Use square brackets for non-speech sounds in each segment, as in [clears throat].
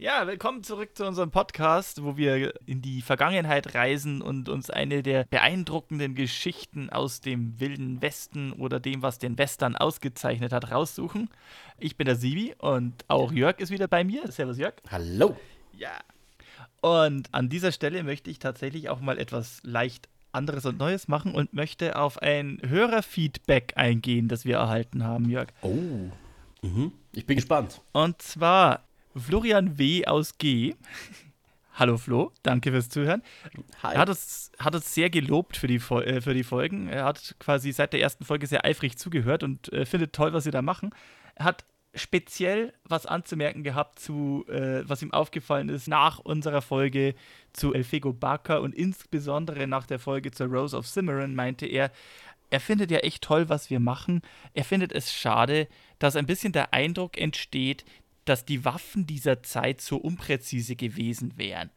Ja, willkommen zurück zu unserem Podcast, wo wir in die Vergangenheit reisen und uns eine der beeindruckenden Geschichten aus dem wilden Westen oder dem, was den Western ausgezeichnet hat, raussuchen. Ich bin der Sibi und auch Jörg ist wieder bei mir. Servus Jörg. Hallo! Ja. Und an dieser Stelle möchte ich tatsächlich auch mal etwas leicht anderes und Neues machen und möchte auf ein Hörerfeedback eingehen, das wir erhalten haben, Jörg. Oh. Mhm. Ich bin gespannt. Und zwar Florian W. aus G. Hallo Flo, danke fürs Zuhören. Hi. Er hat uns, hat uns sehr gelobt für die, äh, für die Folgen. Er hat quasi seit der ersten Folge sehr eifrig zugehört und äh, findet toll, was wir da machen. Er hat speziell was anzumerken gehabt zu, äh, was ihm aufgefallen ist nach unserer Folge zu Elfego Barker und insbesondere nach der Folge zur Rose of Cimarron meinte er, er findet ja echt toll, was wir machen. Er findet es schade, dass ein bisschen der Eindruck entsteht, dass die Waffen dieser Zeit so unpräzise gewesen wären.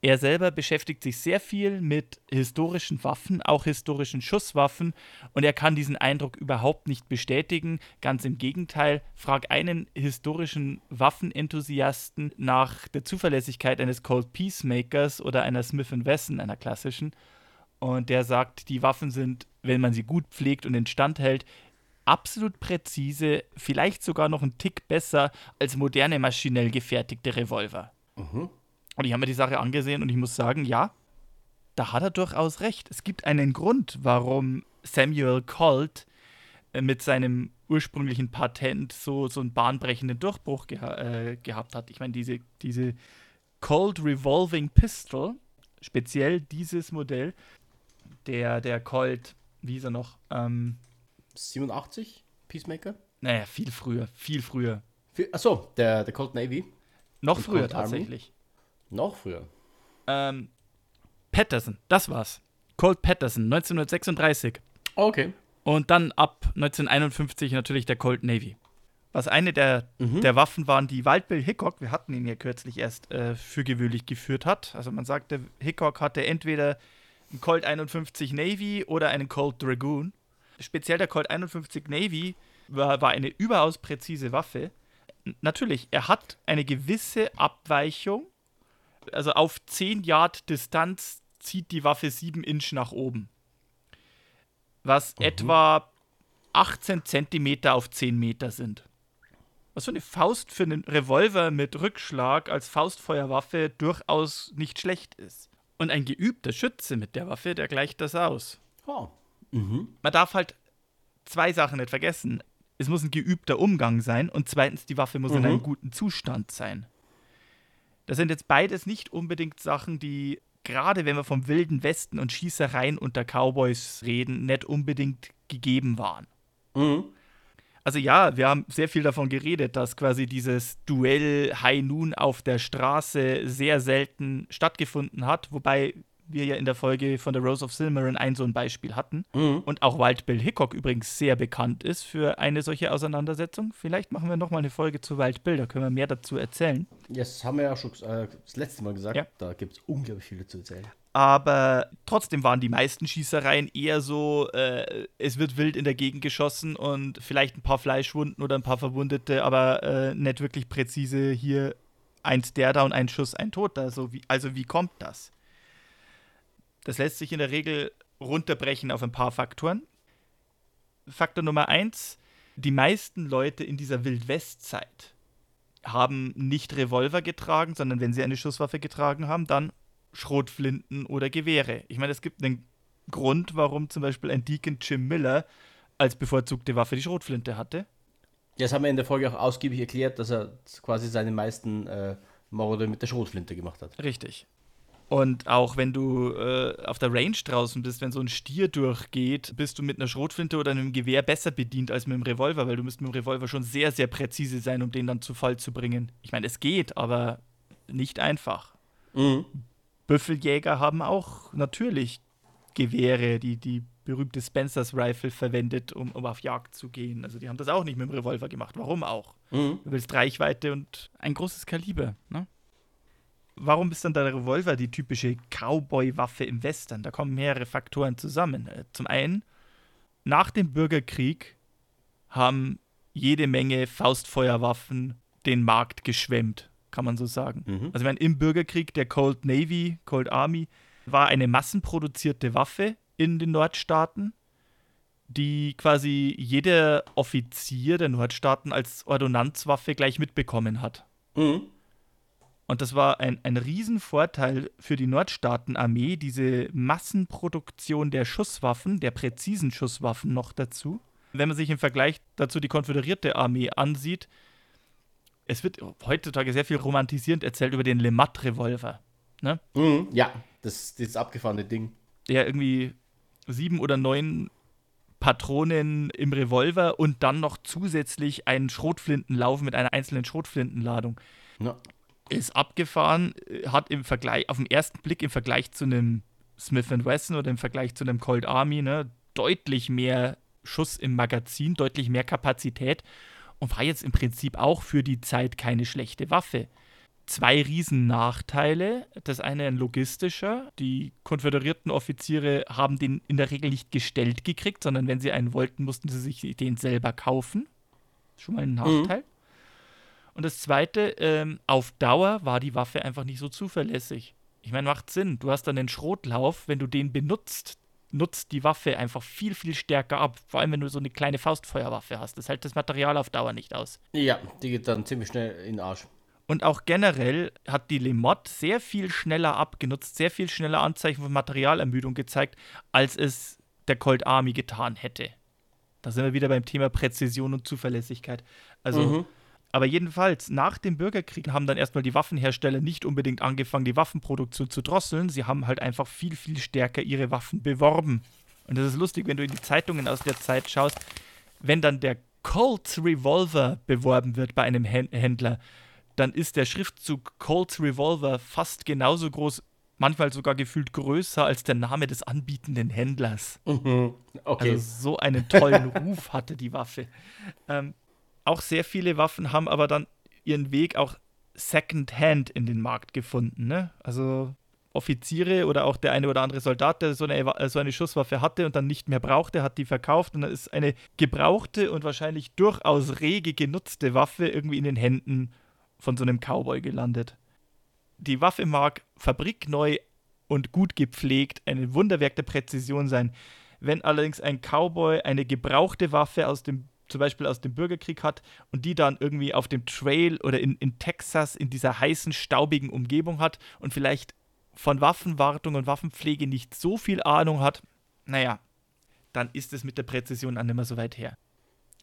Er selber beschäftigt sich sehr viel mit historischen Waffen, auch historischen Schusswaffen, und er kann diesen Eindruck überhaupt nicht bestätigen. Ganz im Gegenteil, frag einen historischen Waffenenthusiasten nach der Zuverlässigkeit eines Cold Peacemakers oder einer Smith Wesson, einer klassischen, und der sagt, die Waffen sind, wenn man sie gut pflegt und instand hält, absolut präzise, vielleicht sogar noch einen Tick besser als moderne maschinell gefertigte Revolver. Mhm. Und ich habe mir die Sache angesehen und ich muss sagen, ja, da hat er durchaus recht. Es gibt einen Grund, warum Samuel Colt äh, mit seinem ursprünglichen Patent so, so einen bahnbrechenden Durchbruch geha äh, gehabt hat. Ich meine, diese, diese Colt Revolving Pistol, speziell dieses Modell, der, der Colt, wie ist er noch? Ähm, 87? Peacemaker? naja, viel früher, viel früher. Achso, der, der Cold Navy. Noch früher Army? tatsächlich. Noch früher. Ähm, Patterson, das war's. Colt Patterson, 1936. Okay. Und dann ab 1951 natürlich der Colt Navy. Was eine der, Mhm. der Waffen waren, die Waldbill Hickok, wir hatten ihn ja kürzlich erst äh, für gewöhnlich geführt hat. Also man sagte, Hickok hatte entweder einen Colt 51 Navy oder einen Colt Dragoon. Speziell der Colt 51 Navy war, war eine überaus präzise Waffe. Natürlich, er hat eine gewisse Abweichung. Also auf 10 Yard Distanz zieht die Waffe 7 Inch nach oben. Was etwa 18 Zentimeter auf 10 Meter sind. Was für eine Faust für einen Revolver mit Rückschlag als Faustfeuerwaffe durchaus nicht schlecht ist. Und ein geübter Schütze mit der Waffe, der gleicht das aus. Oh. Mhm. Man darf halt zwei Sachen nicht vergessen. Es muss ein geübter Umgang sein und zweitens, die Waffe muss in Mhm. einem guten Zustand sein. Das sind jetzt beides nicht unbedingt Sachen, die, gerade wenn wir vom wilden Westen und Schießereien unter Cowboys reden, nicht unbedingt gegeben waren. Mhm. Also ja, wir haben sehr viel davon geredet, dass quasi dieses Duell High Noon auf der Straße sehr selten stattgefunden hat, wobei wir ja in der Folge von der Rose of Silmarin ein so ein Beispiel hatten. Mhm. Und auch Wild Bill Hickok übrigens sehr bekannt ist für eine solche Auseinandersetzung. Vielleicht machen wir nochmal eine Folge zu Wild Bill, da können wir mehr dazu erzählen. Das haben wir ja schon äh, das letzte Mal gesagt. Ja. Da gibt es unglaublich viel zu erzählen. Aber trotzdem waren die meisten Schießereien eher so, äh, es wird wild in der Gegend geschossen und vielleicht ein paar Fleischwunden oder ein paar Verwundete, aber äh, nicht wirklich präzise hier eins der da und ein Schuss, ein Toter. Also wie, also wie kommt das? Das lässt sich in der Regel runterbrechen auf ein paar Faktoren. Faktor Nummer eins, die meisten Leute in dieser Wildwestzeit haben nicht Revolver getragen, sondern wenn sie eine Schusswaffe getragen haben, dann Schrotflinten oder Gewehre. Ich meine, es gibt einen Grund, warum zum Beispiel ein Deacon Jim Miller als bevorzugte Waffe die Schrotflinte hatte. Das haben wir in der Folge auch ausgiebig erklärt, dass er quasi seine meisten äh, Morde mit der Schrotflinte gemacht hat. Richtig. Und auch wenn du äh, auf der Range draußen bist, wenn so ein Stier durchgeht, bist du mit einer Schrotflinte oder einem Gewehr besser bedient als mit dem Revolver, weil du musst mit dem Revolver schon sehr, sehr präzise sein, um den dann zu Fall zu bringen. Ich meine, es geht, aber nicht einfach. Mhm. Büffeljäger haben auch natürlich Gewehre, die, die berühmte Spencer's Rifle verwendet, um, um auf Jagd zu gehen. Also die haben das auch nicht mit dem Revolver gemacht. Warum auch? Mhm. Du willst Reichweite und ein großes Kaliber. Ne? Warum ist dann der Revolver die typische Cowboy-Waffe im Western? Da kommen mehrere Faktoren zusammen. Äh, Zum einen, nach dem Bürgerkrieg haben jede Menge Faustfeuerwaffen den Markt geschwemmt, kann man so sagen. Mhm. Also ich meine, im Bürgerkrieg der Cold Navy, Cold Army, war eine massenproduzierte Waffe in den Nordstaaten, die quasi jeder Offizier der Nordstaaten als Ordonnanzwaffe gleich mitbekommen hat. Mhm. Und das war ein, ein Riesenvorteil für die Nordstaatenarmee, diese Massenproduktion der Schusswaffen, der präzisen Schusswaffen noch dazu. Wenn man sich im Vergleich dazu die konföderierte Armee ansieht, es wird heutzutage sehr viel romantisierend erzählt über den Lemat-Revolver, Mhm. Ja, das, das abgefahrene Ding. der irgendwie sieben oder neun Patronen im Revolver und dann noch zusätzlich einen Schrotflintenlauf mit einer einzelnen Schrotflintenladung. Ja. Ist abgefahren, äh, hat im Vergleich, auf den ersten Blick im Vergleich zu einem Smith Wesson oder im Vergleich zu einem Cold Army, ne, deutlich mehr Schuss im Magazin, deutlich mehr Kapazität und war jetzt im Prinzip auch für die Zeit keine schlechte Waffe. Zwei riesen Nachteile. Das eine ein logistischer. Die konföderierten Offiziere haben den in der Regel nicht gestellt gekriegt, sondern wenn sie einen wollten, mussten sie sich den selber kaufen. Schon mal ein Nachteil. Und das Zweite, ähm, auf Dauer war die Waffe einfach nicht so zuverlässig. Ich meine, macht Sinn. Du hast dann den Schrotlauf, wenn du den benutzt, nutzt die Waffe einfach viel, viel stärker ab. Vor allem, wenn du so eine kleine Faustfeuerwaffe hast. Das hält das Material auf Dauer nicht aus. Ja, die geht dann ziemlich schnell in den Arsch. Und auch generell hat die Lemot sehr viel schneller abgenutzt, sehr viel schneller Anzeichen von Materialermüdung gezeigt, als es der Colt Army getan hätte. Da sind wir wieder beim Thema Präzision und Zuverlässigkeit. Also, Mhm. Aber jedenfalls, nach dem Bürgerkrieg haben dann erstmal die Waffenhersteller nicht unbedingt angefangen, die Waffenproduktion zu drosseln. Sie haben halt einfach viel, viel stärker ihre Waffen beworben. Und das ist lustig, wenn du in die Zeitungen aus der Zeit schaust, wenn dann der Colt Revolver beworben wird bei einem Hän- Händler, dann ist der Schriftzug Colts Revolver fast genauso groß, manchmal sogar gefühlt größer als der Name des anbietenden Händlers. Mhm. Okay. Also so einen tollen [laughs] Ruf hatte die Waffe. Ähm, auch sehr viele Waffen haben aber dann ihren Weg auch Second-Hand in den Markt gefunden. Ne? Also Offiziere oder auch der eine oder andere Soldat, der so eine, Wa- so eine Schusswaffe hatte und dann nicht mehr brauchte, hat die verkauft und dann ist eine gebrauchte und wahrscheinlich durchaus rege genutzte Waffe irgendwie in den Händen von so einem Cowboy gelandet. Die Waffe mag fabrikneu und gut gepflegt ein Wunderwerk der Präzision sein. Wenn allerdings ein Cowboy eine gebrauchte Waffe aus dem, zum Beispiel aus dem Bürgerkrieg hat und die dann irgendwie auf dem Trail oder in, in Texas in dieser heißen, staubigen Umgebung hat und vielleicht von Waffenwartung und Waffenpflege nicht so viel Ahnung hat, naja, dann ist es mit der Präzision dann mehr so weit her.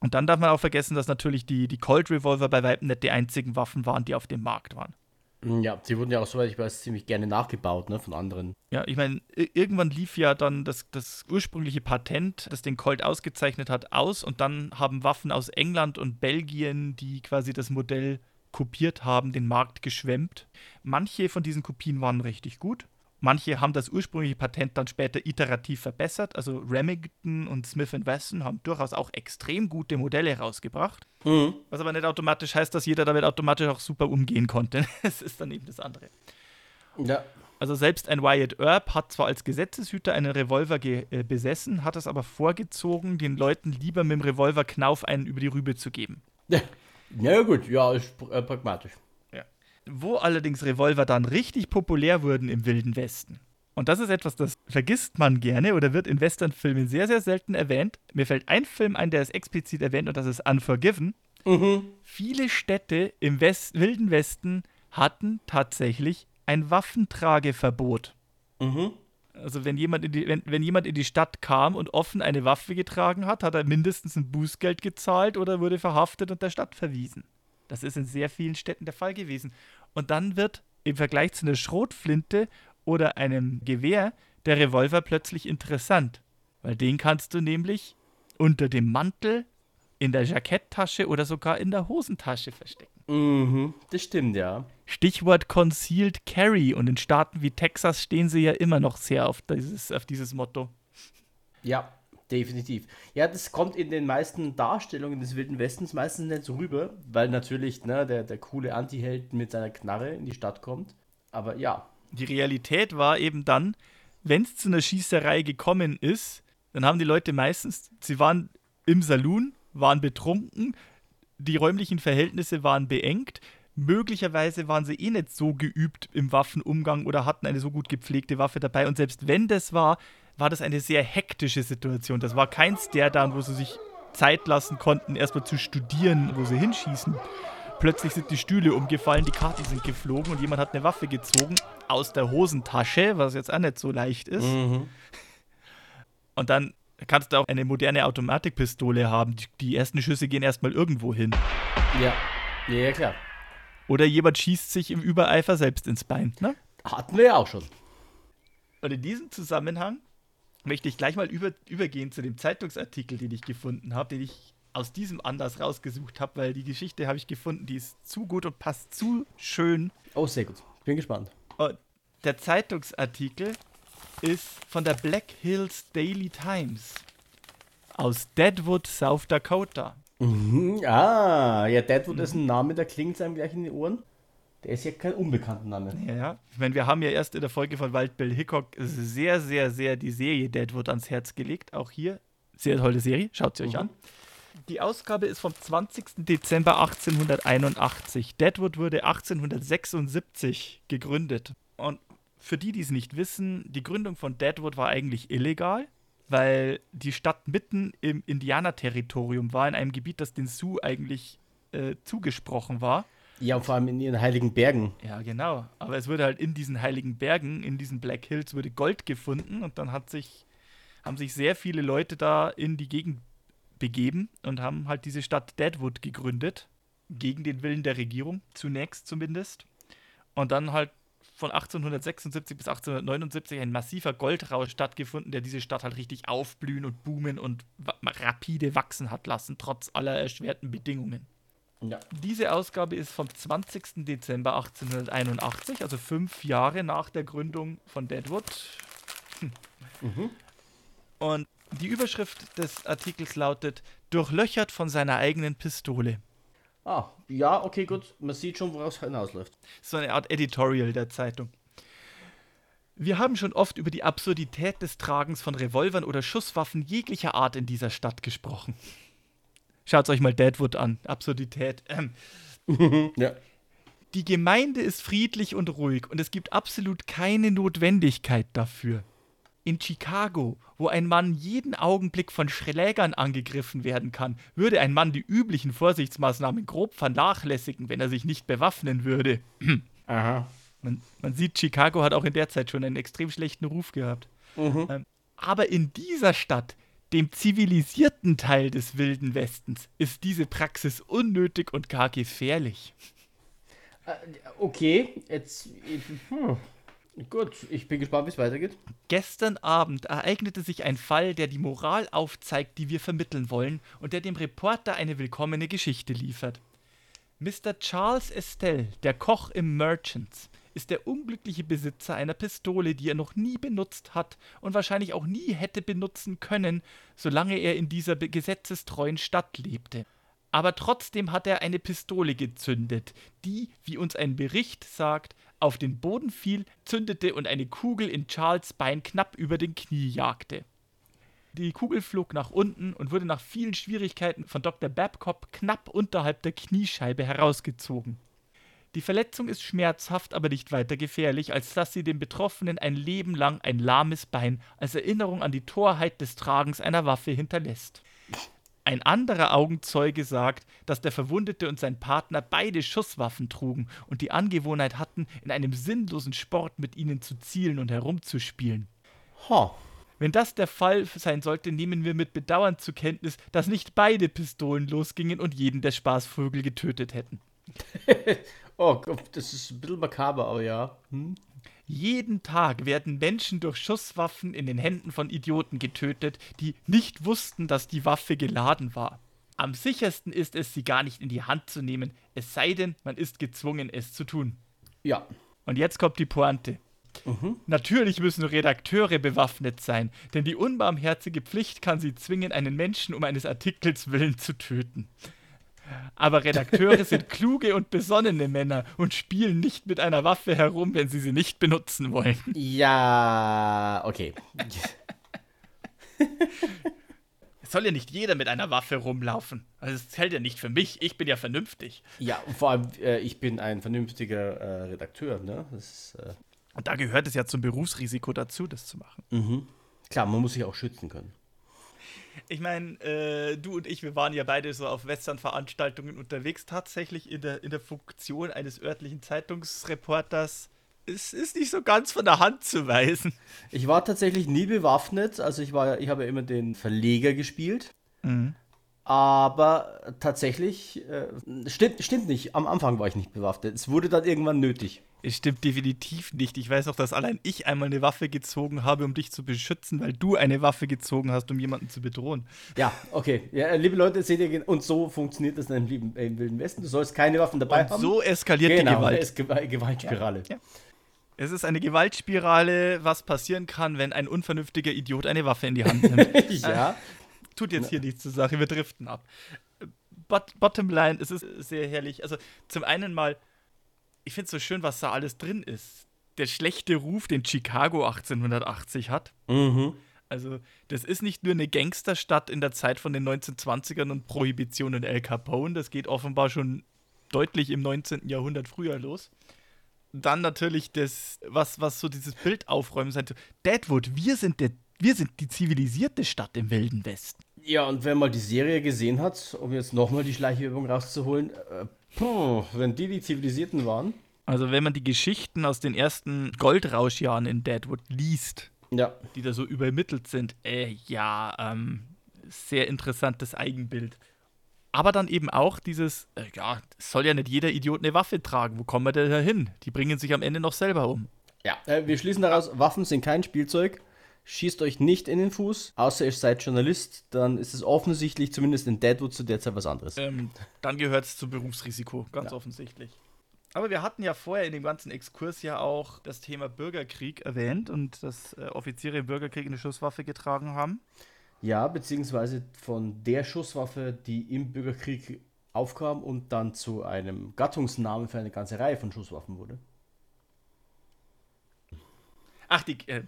Und dann darf man auch vergessen, dass natürlich die, die Colt Revolver bei Weitem nicht die einzigen Waffen waren, die auf dem Markt waren. Ja, sie wurden ja auch, soweit ich weiß, ziemlich gerne nachgebaut, ne, von anderen. Ja, ich meine, irgendwann lief ja dann das, das ursprüngliche Patent, das den Colt ausgezeichnet hat, aus und dann haben Waffen aus England und Belgien, die quasi das Modell kopiert haben, den Markt geschwemmt. Manche von diesen Kopien waren richtig gut. Manche haben das ursprüngliche Patent dann später iterativ verbessert. Also Remington und Smith Wesson haben durchaus auch extrem gute Modelle rausgebracht. Mhm. Was aber nicht automatisch heißt, dass jeder damit automatisch auch super umgehen konnte. [laughs] Das ist dann eben das andere. Ja. Also selbst ein Wyatt Earp hat zwar als Gesetzeshüter einen Revolver ge äh, besessen, hat es aber vorgezogen, den Leuten lieber mit dem Revolverknauf einen über die Rübe zu geben. Ja, [laughs] ja gut, ja, ist äh, pragmatisch. Wo allerdings Revolver dann richtig populär wurden im Wilden Westen. Und das ist etwas, das vergisst man gerne oder wird in Westernfilmen sehr, sehr selten erwähnt. Mir fällt ein Film ein, der es explizit erwähnt und das ist Unforgiven. Mhm. Viele Städte im West Wilden Westen hatten tatsächlich ein Waffentrageverbot. Mhm. Also wenn jemand, in die, wenn, wenn jemand in die Stadt kam und offen eine Waffe getragen hat, hat er mindestens ein Bußgeld gezahlt oder wurde verhaftet und der Stadt verwiesen. Das ist in sehr vielen Städten der Fall gewesen. Und dann wird im Vergleich zu einer Schrotflinte oder einem Gewehr der Revolver plötzlich interessant. Weil den kannst du nämlich unter dem Mantel, in der Jacketttasche oder sogar in der Hosentasche verstecken. Mhm. Das stimmt, ja. Stichwort Concealed Carry und in Staaten wie Texas stehen sie ja immer noch sehr auf dieses, auf dieses Motto. Ja, definitiv. Ja, das kommt in den meisten Darstellungen des Wilden Westens meistens nicht so rüber, weil natürlich ne, der, der coole Anti-Held mit seiner Knarre in die Stadt kommt. Aber ja. Die Realität war eben dann, wenn es zu einer Schießerei gekommen ist, dann haben die Leute meistens, sie waren im Saloon, waren betrunken, die räumlichen Verhältnisse waren beengt, möglicherweise waren sie eh nicht so geübt im Waffenumgang oder hatten eine so gut gepflegte Waffe dabei. Und selbst wenn das war, war das eine sehr hektische Situation. Das war kein Stare-Down, wo sie sich Zeit lassen konnten, erstmal zu studieren, wo sie hinschießen. Plötzlich sind die Stühle umgefallen, die Karten sind geflogen und jemand hat eine Waffe gezogen aus der Hosentasche, was jetzt auch nicht so leicht ist. Mhm. [laughs] Und dann kannst du auch eine moderne Automatikpistole haben. Die, die ersten Schüsse gehen erstmal irgendwo hin. Ja. Ja, ja, klar. Oder jemand schießt sich im Übereifer selbst ins Bein. Ne? Hatten wir ja auch schon. Und in diesem Zusammenhang möchte ich gleich mal über, übergehen zu dem Zeitungsartikel, den ich gefunden habe, den ich aus diesem Anlass rausgesucht habe, weil die Geschichte habe ich gefunden, die ist zu gut und passt zu schön. Oh, sehr gut. Bin gespannt. Und der Zeitungsartikel ist von der Black Hills Daily Times aus Deadwood, South Dakota. Mhm. Ah, ja, Deadwood ist ein Name, der klingt einem gleich in die Ohren. Der ist ja kein unbekannter Name. Ja. Ich meine, wir haben ja erst in der Folge von Wild Bill Hickok sehr, sehr, sehr die Serie Deadwood ans Herz gelegt. Auch hier sehr tolle Serie. Schaut sie euch Mhm. an. Die Ausgabe ist vom 20. Dezember 1881. Deadwood wurde 1876 gegründet. Und für die, die es nicht wissen, die Gründung von Deadwood war eigentlich illegal, weil die Stadt mitten im Indianerterritorium war, in einem Gebiet, das den Sioux eigentlich äh, zugesprochen war. Ja, und vor allem in ihren heiligen Bergen. Ja, genau. Aber es wurde halt in diesen heiligen Bergen, in diesen Black Hills, wurde Gold gefunden und dann hat sich, haben sich sehr viele Leute da in die Gegend begeben und haben halt diese Stadt Deadwood gegründet. Gegen den Willen der Regierung, zunächst zumindest. Und dann halt von 1876 bis 1879 ein massiver Goldrausch stattgefunden, der diese Stadt halt richtig aufblühen und boomen und rapide wachsen hat lassen, trotz aller erschwerten Bedingungen. Ja. Diese Ausgabe ist vom 20. Dezember 1881, also fünf Jahre nach der Gründung von Deadwood. Hm. Und die Überschrift des Artikels lautet: Durchlöchert von seiner eigenen Pistole. Ah, ja, okay, gut. Man sieht schon, woraus es hinausläuft. So eine Art Editorial der Zeitung. Wir haben schon oft über die Absurdität des Tragens von Revolvern oder Schusswaffen jeglicher Art in dieser Stadt gesprochen. Schaut euch mal Deadwood an. Absurdität. Ähm, [laughs] Ja. Die Gemeinde ist friedlich und ruhig und es gibt absolut keine Notwendigkeit dafür. In Chicago, wo ein Mann jeden Augenblick von Schlägern angegriffen werden kann, würde ein Mann die üblichen Vorsichtsmaßnahmen grob vernachlässigen, wenn er sich nicht bewaffnen würde. [clears throat] Aha. Man, man sieht, Chicago hat auch in der Zeit schon einen extrem schlechten Ruf gehabt. Mhm. Ähm, aber in dieser Stadt, dem zivilisierten Teil des Wilden Westens, ist diese Praxis unnötig und gar gefährlich. Äh, Okay, jetzt. Hm. Gut, ich bin gespannt, wie es weitergeht. Gestern Abend ereignete sich ein Fall, der die Moral aufzeigt, die wir vermitteln wollen und der dem Reporter eine willkommene Geschichte liefert. Mr. Charles Estelle, der Koch im Merchants, ist der unglückliche Besitzer einer Pistole, die er noch nie benutzt hat und wahrscheinlich auch nie hätte benutzen können, solange er in dieser gesetzestreuen Stadt lebte. Aber trotzdem hat er eine Pistole gezündet, die, wie uns ein Bericht sagt, auf den Boden fiel, zündete und eine Kugel in Charles Bein knapp über den Knie jagte. Die Kugel flog nach unten und wurde nach vielen Schwierigkeiten von Dr. Babcock knapp unterhalb der Kniescheibe herausgezogen. Die Verletzung ist schmerzhaft, aber nicht weiter gefährlich, als dass sie dem Betroffenen ein Leben lang ein lahmes Bein als Erinnerung an die Torheit des Tragens einer Waffe hinterlässt. Ein anderer Augenzeuge sagt, dass der Verwundete und sein Partner beide Schusswaffen trugen und die Angewohnheit hatten, in einem sinnlosen Sport mit ihnen zu zielen und herumzuspielen. Ha. Wenn das der Fall sein sollte, nehmen wir mit Bedauern zur Kenntnis, dass nicht beide Pistolen losgingen und jeden der Spaßvögel getötet hätten. [laughs] Oh Gott, das ist ein bisschen makaber, aber ja. Hm? Jeden Tag werden Menschen durch Schusswaffen in den Händen von Idioten getötet, die nicht wussten, dass die Waffe geladen war. Am sichersten ist es, sie gar nicht in die Hand zu nehmen, es sei denn, man ist gezwungen, es zu tun. Ja. Und jetzt kommt die Pointe. Natürlich müssen Redakteure bewaffnet sein, denn die unbarmherzige Pflicht kann sie zwingen, einen Menschen um eines Artikels willen zu töten. Aber Redakteure sind kluge und besonnene Männer und spielen nicht mit einer Waffe herum, wenn sie sie nicht benutzen wollen. Ja, okay. Es soll ja nicht jeder mit einer Waffe rumlaufen. Also es zählt ja nicht für mich. Ich bin ja vernünftig. Ja, und vor allem, äh, ich bin ein vernünftiger äh, Redakteur, ne? Ist, äh, Und da gehört es ja zum Berufsrisiko dazu, das zu machen. mhm. Klar, man muss sich auch schützen können. Ich meine, äh, du und ich, wir waren ja beide so auf Western-Veranstaltungen unterwegs, tatsächlich in der, in der Funktion eines örtlichen Zeitungsreporters. Es ist nicht so ganz von der Hand zu weisen. Ich war tatsächlich nie bewaffnet, also ich war, ich habe ja immer den Verleger gespielt. Aber tatsächlich, äh, stimmt, stimmt nicht, am Anfang war ich nicht bewaffnet. Es wurde dann irgendwann nötig. Es stimmt definitiv nicht. Ich weiß auch, dass allein ich einmal eine Waffe gezogen habe, um dich zu beschützen, weil du eine Waffe gezogen hast, um jemanden zu bedrohen. Ja, okay. Ja, äh, liebe Leute, seht ihr, und so funktioniert das in einem lieben, äh, im Wilden Westen. Du sollst keine Waffen dabei Und haben. so eskaliert genau, die Gewalt. Es ist Gew Gewaltspirale. Ja. Es ist eine Gewaltspirale, was passieren kann, wenn ein unvernünftiger Idiot eine Waffe in die Hand nimmt. [laughs] ja. Tut jetzt hier nichts zur Sache, wir driften ab. Bot bottom line, es ist sehr herrlich. Also zum einen mal, ich finde es so schön, was da alles drin ist. Der schlechte Ruf, den Chicago 1880 hat. Mhm. Also, das ist nicht nur eine Gangsterstadt in der Zeit von den 1920ern und Prohibition und El Capone, das geht offenbar schon deutlich im 19. Jahrhundert früher los. Dann natürlich das, was, was so dieses Bild aufräumen sein. Deadwood, wir sind, der, wir sind die zivilisierte Stadt im Wilden Westen. Ja, und wer mal die Serie gesehen hat, um jetzt nochmal die Schleichübung rauszuholen, äh, puh, wenn die die Zivilisierten waren. Also, wenn man die Geschichten aus den ersten Goldrauschjahren in Deadwood liest, Ja, die da so übermittelt sind, äh, ja, ähm, sehr interessantes Eigenbild. Aber dann eben auch dieses, äh, ja, soll ja nicht jeder Idiot eine Waffe tragen. Wo kommen wir denn da hin? Die bringen sich am Ende noch selber um. Ja, äh, wir schließen daraus, Waffen sind kein Spielzeug. Schießt euch nicht in den Fuß, außer ihr seid Journalist, dann ist es offensichtlich, zumindest in Deadwood zu der Zeit was anderes. Ähm, dann gehört es zum Berufsrisiko, ganz Ja. offensichtlich. Aber wir hatten ja vorher in dem ganzen Exkurs ja auch das Thema Bürgerkrieg erwähnt und dass äh, Offiziere im Bürgerkrieg eine Schusswaffe getragen haben. Ja, beziehungsweise von der Schusswaffe, die im Bürgerkrieg aufkam und dann zu einem Gattungsnamen für eine ganze Reihe von Schusswaffen wurde. Ach, die. Äh,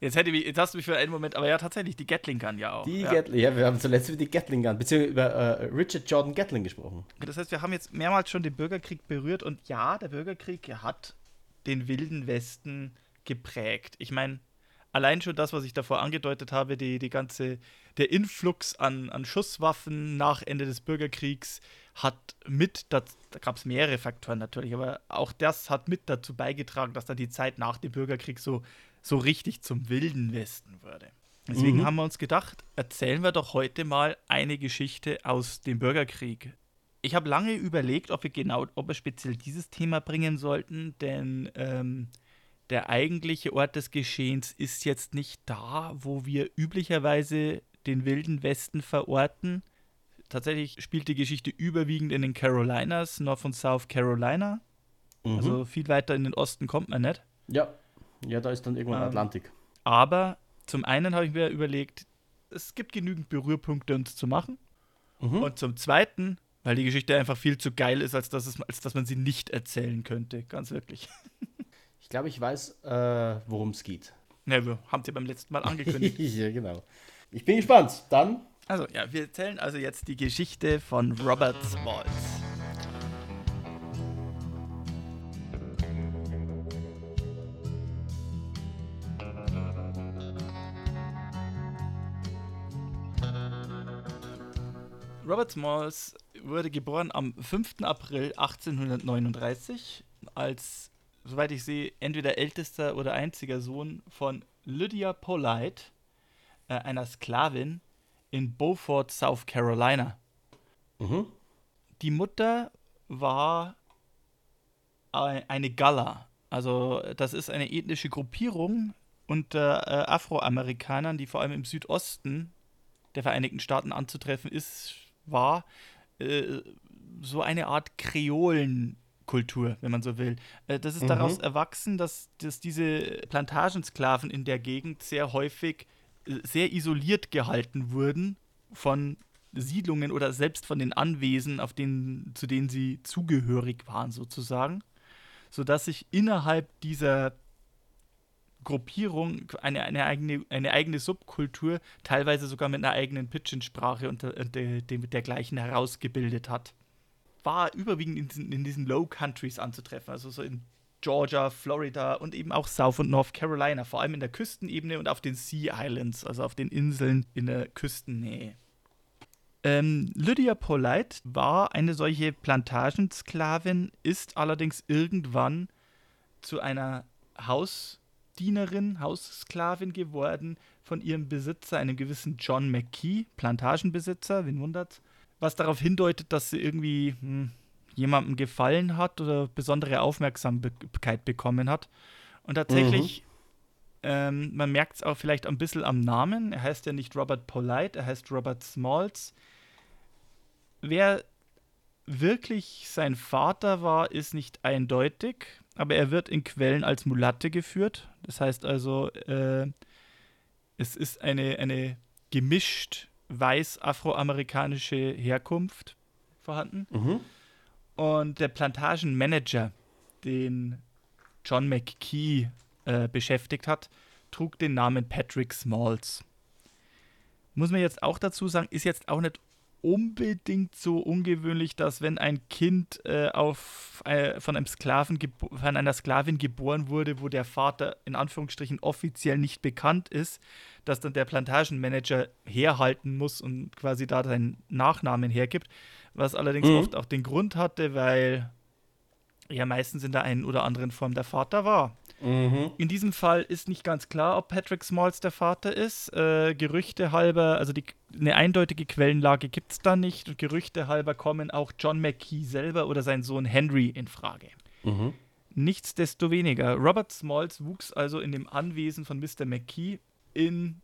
jetzt, hätte ich, jetzt hast du mich für einen Moment, aber ja, tatsächlich, die Gatling Gun ja auch. Die ja. Gatling, ja, wir haben zuletzt über die Gatling Gun, beziehungsweise über äh, Richard Jordan Gatling gesprochen. Das heißt, wir haben jetzt mehrmals schon den Bürgerkrieg berührt und ja, der Bürgerkrieg hat den wilden Westen geprägt. Ich meine, allein schon das, was ich davor angedeutet habe, die, die ganze, der Influx an, an Schusswaffen nach Ende des Bürgerkriegs hat mit, das, da gab es mehrere Faktoren natürlich, aber auch das hat mit dazu beigetragen, dass dann die Zeit nach dem Bürgerkrieg so, so richtig zum wilden Westen wurde. Deswegen Mhm. haben wir uns gedacht, erzählen wir doch heute mal eine Geschichte aus dem Bürgerkrieg. Ich habe lange überlegt, ob wir genau, ob wir speziell dieses Thema bringen sollten, denn ähm, der eigentliche Ort des Geschehens ist jetzt nicht da, wo wir üblicherweise den wilden Westen verorten. Tatsächlich spielt die Geschichte überwiegend in den Carolinas, North und South Carolina. Mhm. Also viel weiter in den Osten kommt man nicht. ja. Ja, da ist dann irgendwann Ähm, Atlantik. Aber zum einen habe ich mir überlegt, es gibt genügend Berührpunkte, uns zu machen. Mhm. Und zum Zweiten, weil die Geschichte einfach viel zu geil ist, als dass, es, als dass man sie nicht erzählen könnte. Ganz wirklich. [laughs] Ich glaube, ich weiß, äh, worum es geht. Ne, wir haben sie beim letzten Mal angekündigt. [laughs] ja, genau. Ich bin gespannt. Dann also, ja, wir erzählen also jetzt die Geschichte von Robert Smalls. Robert Smalls wurde geboren am 5. April 1839 als, soweit ich sehe, entweder ältester oder einziger Sohn von Lydia Polite, äh, einer Sklavin in Beaufort, South Carolina. Mhm. Die Mutter war ei- eine Galla. Also das ist eine ethnische Gruppierung unter äh, Afroamerikanern, die vor allem im Südosten der Vereinigten Staaten anzutreffen ist, war äh, so eine Art Kreolen Subkultur, wenn man so will. Äh, das ist Mhm. daraus erwachsen, dass, dass diese Plantagensklaven in der Gegend sehr häufig äh, sehr isoliert gehalten wurden von Siedlungen oder selbst von den Anwesen, auf denen, zu denen sie zugehörig waren, sozusagen. Sodass sich innerhalb dieser Gruppierung eine, eine, eigene, eine eigene Subkultur, teilweise sogar mit einer eigenen Pidgin-Sprache und, äh, de, de, dergleichen herausgebildet hat. War überwiegend in diesen, in diesen Low Countries anzutreffen, also so in Georgia, Florida und eben auch South und North Carolina, vor allem in der Küstenebene und auf den Sea Islands, also auf den Inseln in der Küstennähe. Ähm, Lydia Polite war eine solche Plantagensklavin, ist allerdings irgendwann zu einer Hausdienerin, Haussklavin geworden von ihrem Besitzer, einem gewissen John McKee, Plantagenbesitzer, wen wundert's, was darauf hindeutet, dass sie irgendwie hm, jemandem gefallen hat oder besondere Aufmerksamkeit bekommen hat. Und tatsächlich, ähm, man merkt es auch vielleicht ein bisschen am Namen, er heißt ja nicht Robert Polite, er heißt Robert Smalls. Wer wirklich sein Vater war, ist nicht eindeutig, aber er wird in Quellen als Mulatte geführt. Das heißt also, äh, es ist eine, eine gemischt weiß-afroamerikanische Herkunft vorhanden. Mhm. Und der Plantagenmanager, den John McKee äh, beschäftigt hat, trug den Namen Patrick Smalls. Muss man jetzt auch dazu sagen, ist jetzt auch nicht unbedingt so ungewöhnlich, dass wenn ein Kind äh, auf, äh, von, einem Sklaven von einer Sklavin geboren wurde, wo der Vater in Anführungsstrichen offiziell nicht bekannt ist, dass dann der Plantagenmanager herhalten muss und quasi da seinen Nachnamen hergibt, was allerdings Mhm. oft auch den Grund hatte, weil ja meistens in der einen oder anderen Form der Vater war. Mhm. In diesem Fall ist nicht ganz klar, ob Patrick Smalls der Vater ist. Äh, Gerüchte halber, also die, eine eindeutige Quellenlage gibt es da nicht. Und Gerüchte halber kommen auch John McKee selber oder sein Sohn Henry in Frage. Mhm. Nichtsdestoweniger, Robert Smalls wuchs also in dem Anwesen von Mr. McKee in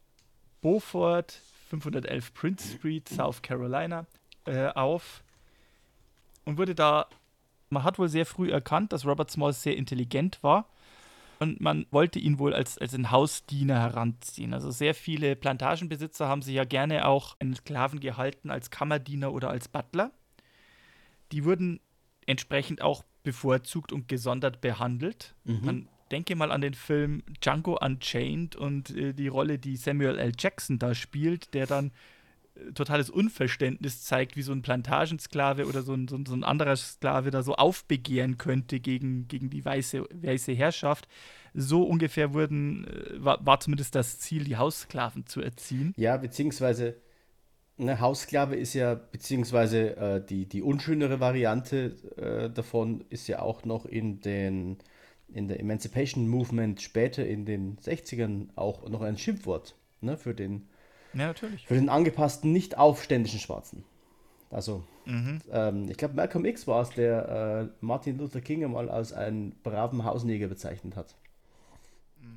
Beaufort, 511 Prince Street, South Carolina, äh, auf und wurde da, man hat wohl sehr früh erkannt, dass Robert Smalls sehr intelligent war und man wollte ihn wohl als, als einen Hausdiener heranziehen. Also sehr viele Plantagenbesitzer haben sich ja gerne auch einen Sklaven gehalten als Kammerdiener oder als Butler. Die wurden entsprechend auch bevorzugt und gesondert behandelt. Mhm. Man denke mal an den Film Django Unchained und äh, die Rolle, die Samuel L. Jackson da spielt, der dann totales Unverständnis zeigt, wie so ein Plantagensklave oder so ein, so so ein anderer Sklave da so aufbegehren könnte gegen, gegen die weiße, weiße Herrschaft. So ungefähr wurden, äh, war, war zumindest das Ziel, die Haussklaven zu erziehen. Ja, beziehungsweise eine Haussklave ist ja, beziehungsweise äh, die, die unschönere Variante äh, davon ist ja auch noch in den in der Emancipation Movement später in den 60ern auch noch ein Schimpfwort ne, für, den, Ja, natürlich. für den angepassten, nicht aufständischen Schwarzen. Also, Mhm. ähm, ich glaube, Malcolm X war es, der äh, Martin Luther King einmal als einen braven Hausneger bezeichnet hat.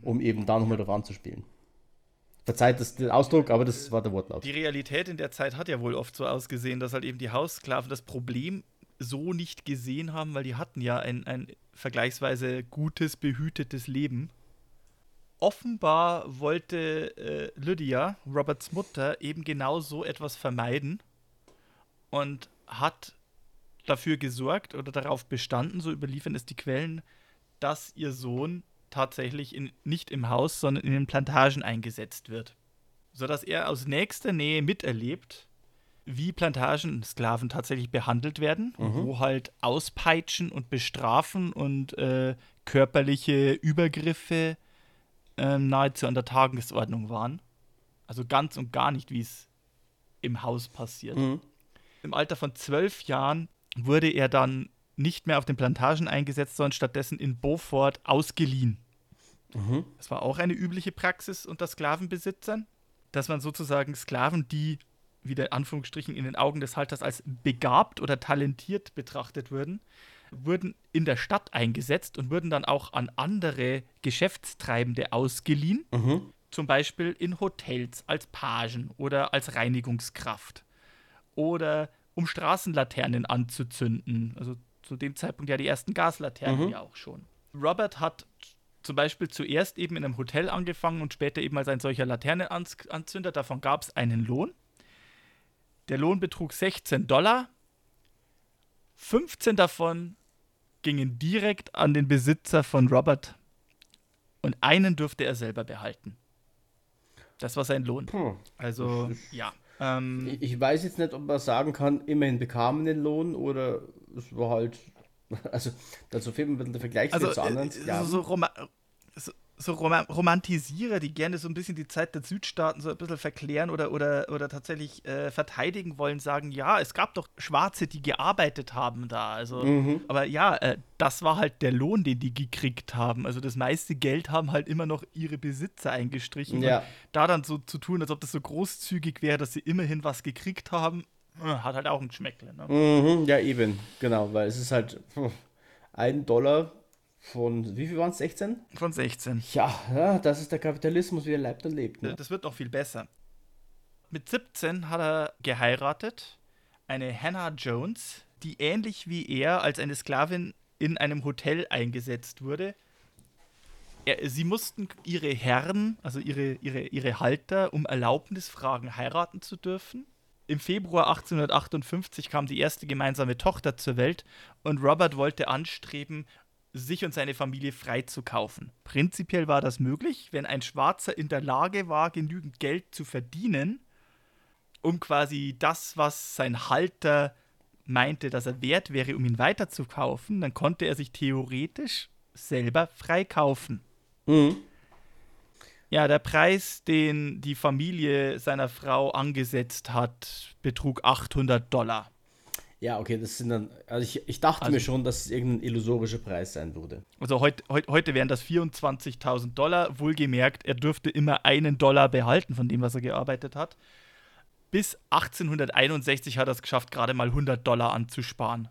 Um eben da nochmal drauf anzuspielen. Verzeiht das den Ausdruck, aber das war der Wortlaut. Die Realität in der Zeit hat ja wohl oft so ausgesehen, dass halt eben die Haussklaven das Problem so nicht gesehen haben, weil die hatten ja ein, ein vergleichsweise gutes, behütetes Leben. Offenbar wollte äh, Lydia, Roberts Mutter, eben genau so etwas vermeiden und hat dafür gesorgt oder darauf bestanden, so überliefern es die Quellen, dass ihr Sohn tatsächlich in, nicht im Haus, sondern in den Plantagen eingesetzt wird. Sodass er aus nächster Nähe miterlebt, wie Plantagensklaven tatsächlich behandelt werden, wo halt Auspeitschen und Bestrafen und äh, körperliche Übergriffe ähm, nahezu an der Tagesordnung waren. Also ganz und gar nicht, wie es im Haus passiert. Mhm. Im Alter von zwölf Jahren wurde er dann nicht mehr auf den Plantagen eingesetzt, sondern stattdessen in Beaufort ausgeliehen. Mhm. Das war auch eine übliche Praxis unter Sklavenbesitzern, dass man sozusagen Sklaven, die wieder Anführungsstrichen in den Augen des Halters als begabt oder talentiert betrachtet wurden, wurden in der Stadt eingesetzt und wurden dann auch an andere Geschäftstreibende ausgeliehen, Mhm. zum Beispiel in Hotels als Pagen oder als Reinigungskraft oder um Straßenlaternen anzuzünden, also zu dem Zeitpunkt ja die ersten Gaslaternen Mhm. ja auch schon. Robert hat zum Beispiel zuerst eben in einem Hotel angefangen und später eben als ein solcher Laternenanzünder. Davon gab es einen Lohn. Der Lohn betrug 16 Dollar. 15 davon gingen direkt an den Besitzer von Robert und einen durfte er selber behalten. Das war sein Lohn. Hm. Also, ja. Ähm, Ich, ich weiß jetzt nicht, ob man sagen kann, immerhin bekamen den Lohn oder es war halt. [laughs] Also, dazu fehlt mir ein bisschen der Vergleich also, zu anderen äh, so, Sklaven. so, Roma so, Roma Romantisierer, die gerne so ein bisschen die Zeit der Südstaaten so ein bisschen verklären oder, oder, oder tatsächlich äh, verteidigen wollen, sagen, ja, es gab doch Schwarze, die gearbeitet haben da. Also, Mhm. aber ja, äh, das war halt der Lohn, den die gekriegt haben. Also das meiste Geld haben halt immer noch ihre Besitzer eingestrichen. Ja. Und da dann so zu tun, als ob das so großzügig wäre, dass sie immerhin was gekriegt haben, äh, hat halt auch ein Geschmäckle. Ne? Mhm, ja, eben, genau, weil es ist halt puh, ein Dollar von, wie viel waren es, 16? Von 16. Ja, ja, das ist der Kapitalismus, wie er lebt und lebt. Ne? Das wird noch viel besser. Mit 17 hat er geheiratet, eine Hannah Jones, die ähnlich wie er als eine Sklavin in einem Hotel eingesetzt wurde. Er, sie mussten ihre Herren, also ihre, ihre, ihre Halter, um Erlaubnis fragen, heiraten zu dürfen. Im Februar 1858 kam die erste gemeinsame Tochter zur Welt und Robert wollte anstreben, sich und seine Familie freizukaufen. Prinzipiell war das möglich, wenn ein Schwarzer in der Lage war, genügend Geld zu verdienen, um quasi das, was sein Halter meinte, dass er wert wäre, um ihn weiterzukaufen, dann konnte er sich theoretisch selber freikaufen. Mhm. Ja, der Preis, den die Familie seiner Frau angesetzt hat, betrug 800 Dollar. Ja, okay, das sind dann, also ich, ich dachte Also- mir schon, dass es irgendein illusorischer Preis sein würde. Also heut, heut, heute wären das 24.000 Dollar. Wohlgemerkt, er dürfte immer einen Dollar behalten von dem, was er gearbeitet hat. Bis 1861 hat er es geschafft, gerade mal 100 Dollar anzusparen.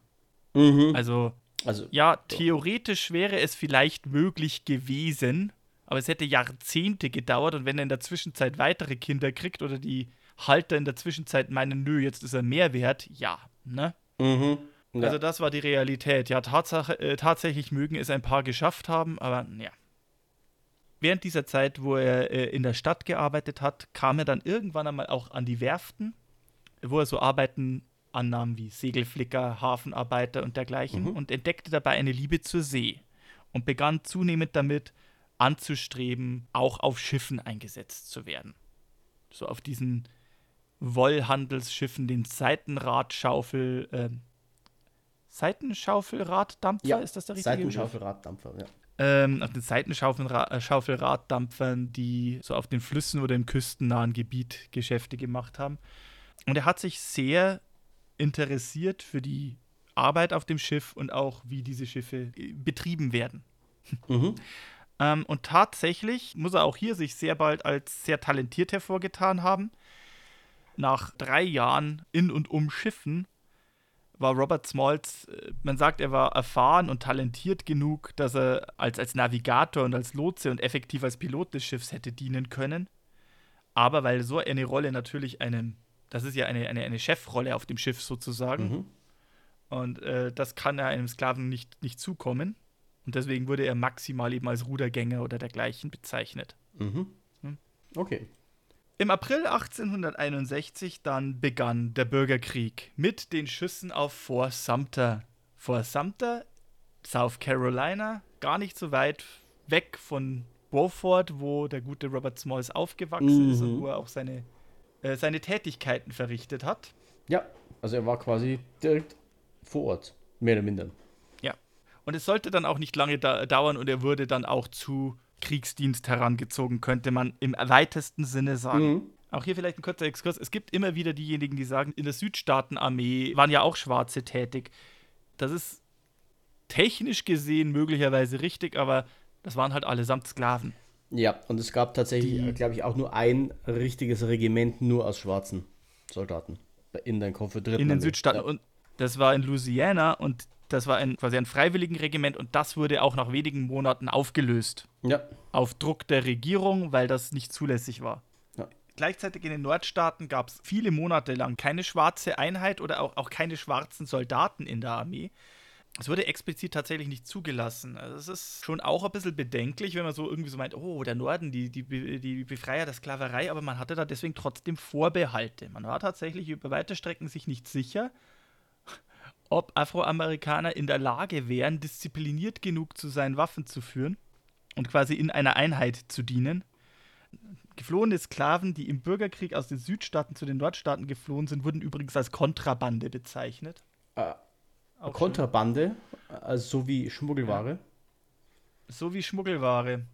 Mhm. Also Also, ja, theoretisch wäre es vielleicht möglich gewesen, aber es hätte Jahrzehnte gedauert und wenn er in der Zwischenzeit weitere Kinder kriegt oder die Halter in der Zwischenzeit meinen, nö, jetzt ist er mehr wert, ja, ne? mhm. Ja. Also das war die Realität. Ja, Tatsache, äh, tatsächlich mögen es ein paar geschafft haben, aber ja. Während dieser Zeit, wo er äh, in der Stadt gearbeitet hat, kam er dann irgendwann einmal auch an die Werften, wo er so Arbeiten annahm wie Segelflicker, Hafenarbeiter und dergleichen Mhm. und entdeckte dabei eine Liebe zur See und begann zunehmend damit anzustreben, auch auf Schiffen eingesetzt zu werden. So auf diesen Wollhandelsschiffen, den Seitenradschaufel, ähm, Seitenschaufelraddampfer, ja, ist das der richtige? Seitenschaufelraddampfer, ja. ähm, auf den Seitenschaufelraddampfern, die so auf den Flüssen oder im küstennahen Gebiet Geschäfte gemacht haben. Und er hat sich sehr interessiert für die Arbeit auf dem Schiff und auch, wie diese Schiffe äh, betrieben werden. [laughs] Mhm. Ähm, und tatsächlich muss er auch hier sich sehr bald als sehr talentiert hervorgetan haben. Nach drei Jahren in und um Schiffen war Robert Smalls, äh, man sagt, er war erfahren und talentiert genug, dass er als, als Navigator und als Lotse und effektiv als Pilot des Schiffs hätte dienen können. Aber weil so eine Rolle natürlich einem, das ist ja eine, eine, eine Chefrolle auf dem Schiff sozusagen, Mhm. und äh, das kann ja einem Sklaven nicht, nicht zukommen. Und deswegen wurde er maximal eben als Rudergänger oder dergleichen bezeichnet. Mhm. Hm. Okay. Im April 1861 dann begann der Bürgerkrieg mit den Schüssen auf Fort Sumter. Fort Sumter, South Carolina, gar nicht so weit weg von Beaufort, wo der gute Robert Smalls aufgewachsen ist und Mhm. wo er auch seine, äh, seine Tätigkeiten verrichtet hat. Ja, also er war quasi direkt vor Ort, mehr oder minder. Und es sollte dann auch nicht lange da dauern und er wurde dann auch zu Kriegsdienst herangezogen, könnte man im weitesten Sinne sagen. Mhm. Auch hier vielleicht ein kurzer Exkurs. Es gibt immer wieder diejenigen, die sagen, in der Südstaatenarmee waren ja auch Schwarze tätig. Das ist technisch gesehen möglicherweise richtig, aber das waren halt allesamt Sklaven. Ja, und es gab tatsächlich, glaube ich, auch nur ein richtiges Regiment nur aus schwarzen Soldaten in den Konföderierten. In den. Südstaaten. Ja. Und das war in Louisiana und das war ein, quasi ein Freiwilligenregiment und das wurde auch nach wenigen Monaten aufgelöst. ja. auf Druck der Regierung, weil das nicht zulässig war. Ja. Gleichzeitig in den Nordstaaten gab es viele Monate lang keine schwarze Einheit oder auch, auch keine schwarzen Soldaten in der Armee. Es wurde explizit tatsächlich nicht zugelassen. Also es ist schon auch ein bisschen bedenklich, wenn man so irgendwie so meint, oh, der Norden, die, die, die Befreier der Sklaverei, aber man hatte da deswegen trotzdem Vorbehalte. Man war tatsächlich über weite Strecken sich nicht sicher, ob Afroamerikaner in der Lage wären, diszipliniert genug zu sein, Waffen zu führen und quasi in einer Einheit zu dienen. Geflohene Sklaven, die im Bürgerkrieg aus den Südstaaten zu den Nordstaaten geflohen sind, wurden übrigens als Kontrabande bezeichnet. Äh, Kontrabande, also so wie Schmuggelware. Ja. So wie Schmuggelware.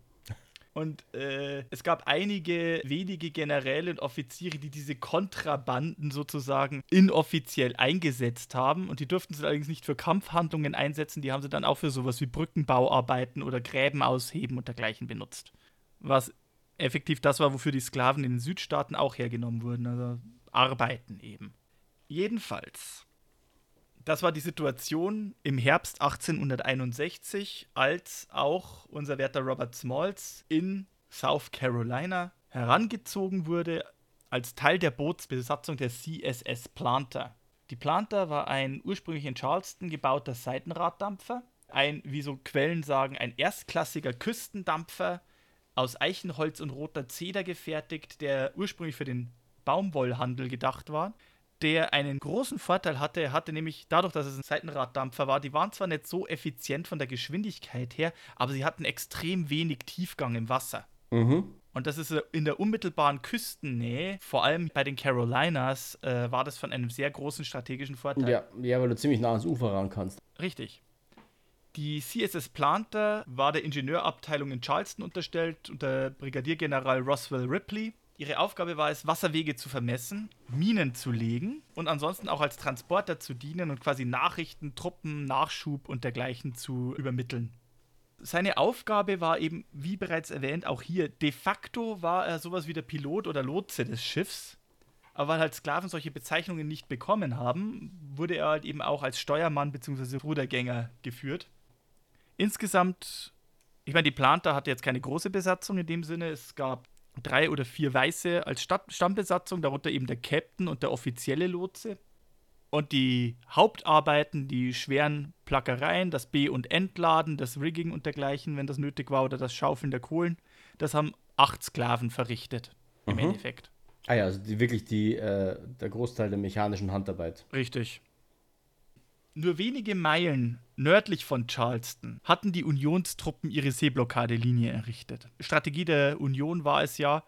Und äh, es gab einige wenige Generäle und Offiziere, die diese Kontrabanden sozusagen inoffiziell eingesetzt haben. Und die durften sie allerdings nicht für Kampfhandlungen einsetzen. Die haben sie dann auch für sowas wie Brückenbauarbeiten oder Gräben ausheben und dergleichen benutzt. Was effektiv das war, wofür die Sklaven in den Südstaaten auch hergenommen wurden. Also Arbeiten eben. Jedenfalls das war die Situation im Herbst 1861, als auch unser werter Robert Smalls in South Carolina herangezogen wurde als Teil der Bootsbesatzung der CSS Planter. Die Planter war ein ursprünglich in Charleston gebauter Seitenraddampfer, ein, wie so Quellen sagen, ein erstklassiger Küstendampfer aus Eichenholz und roter Zeder gefertigt, der ursprünglich für den Baumwollhandel gedacht war der einen großen Vorteil hatte. Er hatte nämlich dadurch, dass es ein Seitenraddampfer war, die waren zwar nicht so effizient von der Geschwindigkeit her, aber sie hatten extrem wenig Tiefgang im Wasser. Mhm. Und das ist in der unmittelbaren Küstennähe, vor allem bei den Carolinas, äh, war das von einem sehr großen strategischen Vorteil. Ja, ja, weil du ziemlich nah ans Ufer ran kannst. Richtig. Die CSS Planter war der Ingenieurabteilung in Charleston unterstellt unter Brigadiergeneral Roswell Ripley. Ihre Aufgabe war es, Wasserwege zu vermessen, Minen zu legen und ansonsten auch als Transporter zu dienen und quasi Nachrichten, Truppen, Nachschub und dergleichen zu übermitteln. Seine Aufgabe war eben, wie bereits erwähnt, auch hier de facto war er sowas wie der Pilot oder Lotse des Schiffs. Aber weil halt Sklaven solche Bezeichnungen nicht bekommen haben, wurde er halt eben auch als Steuermann bzw. Rudergänger geführt. Insgesamt, ich meine, die Planter hatte jetzt keine große Besatzung in dem Sinne. Es gab drei oder vier Weiße als Stammbesatzung, darunter eben der Captain und der offizielle Lotse. Und die Hauptarbeiten, die schweren Plackereien, das B- und Entladen, das Rigging und dergleichen, wenn das nötig war, oder das Schaufeln der Kohlen, das haben acht Sklaven verrichtet, im mhm. Endeffekt. Ah ja, also die, wirklich die, äh, der Großteil der mechanischen Handarbeit. Richtig. Nur wenige Meilen nördlich von Charleston hatten die Unionstruppen ihre Seeblockadelinie errichtet. Strategie der Union war es ja,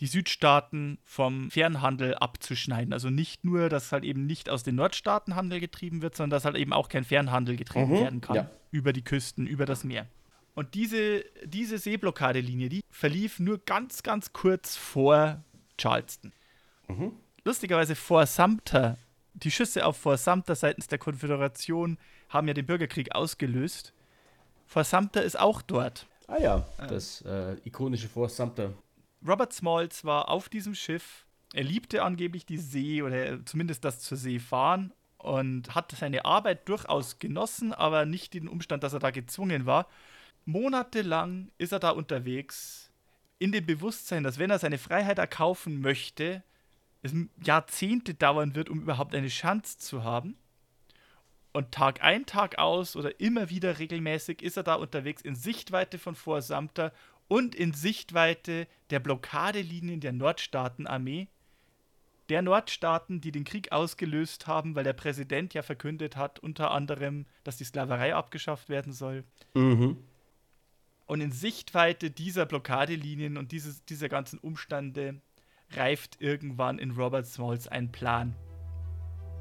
die Südstaaten vom Fernhandel abzuschneiden. Also nicht nur, dass halt eben nicht aus den Nordstaaten Handel getrieben wird, sondern dass halt eben auch kein Fernhandel getrieben mhm, werden kann. Ja. Über die Küsten, über das Meer. Und diese, diese Seeblockadelinie, die verlief nur ganz, ganz kurz vor Charleston. Mhm. Lustigerweise vor Sumter die Schüsse auf Fort Sumter seitens der Konföderation haben ja den Bürgerkrieg ausgelöst. Fort Sumter ist auch dort. Ah ja, das äh, ikonische Fort Sumter. Robert Smalls war auf diesem Schiff. Er liebte angeblich die See oder zumindest das zur See fahren und hat seine Arbeit durchaus genossen, aber nicht den Umstand, dass er da gezwungen war. Monatelang ist er da unterwegs, in dem Bewusstsein, dass wenn er seine Freiheit erkaufen möchte, es Jahrzehnte dauern wird, um überhaupt eine Chance zu haben. Und Tag ein, Tag aus oder immer wieder regelmäßig ist er da unterwegs in Sichtweite von Fort Sumter und in Sichtweite der Blockadelinien der Nordstaatenarmee. Der Nordstaaten, die den Krieg ausgelöst haben, weil der Präsident ja verkündet hat, unter anderem, dass die Sklaverei abgeschafft werden soll. Mhm. Und in Sichtweite dieser Blockadelinien und dieses, dieser ganzen Umstände reift irgendwann in Robert Smalls ein Plan.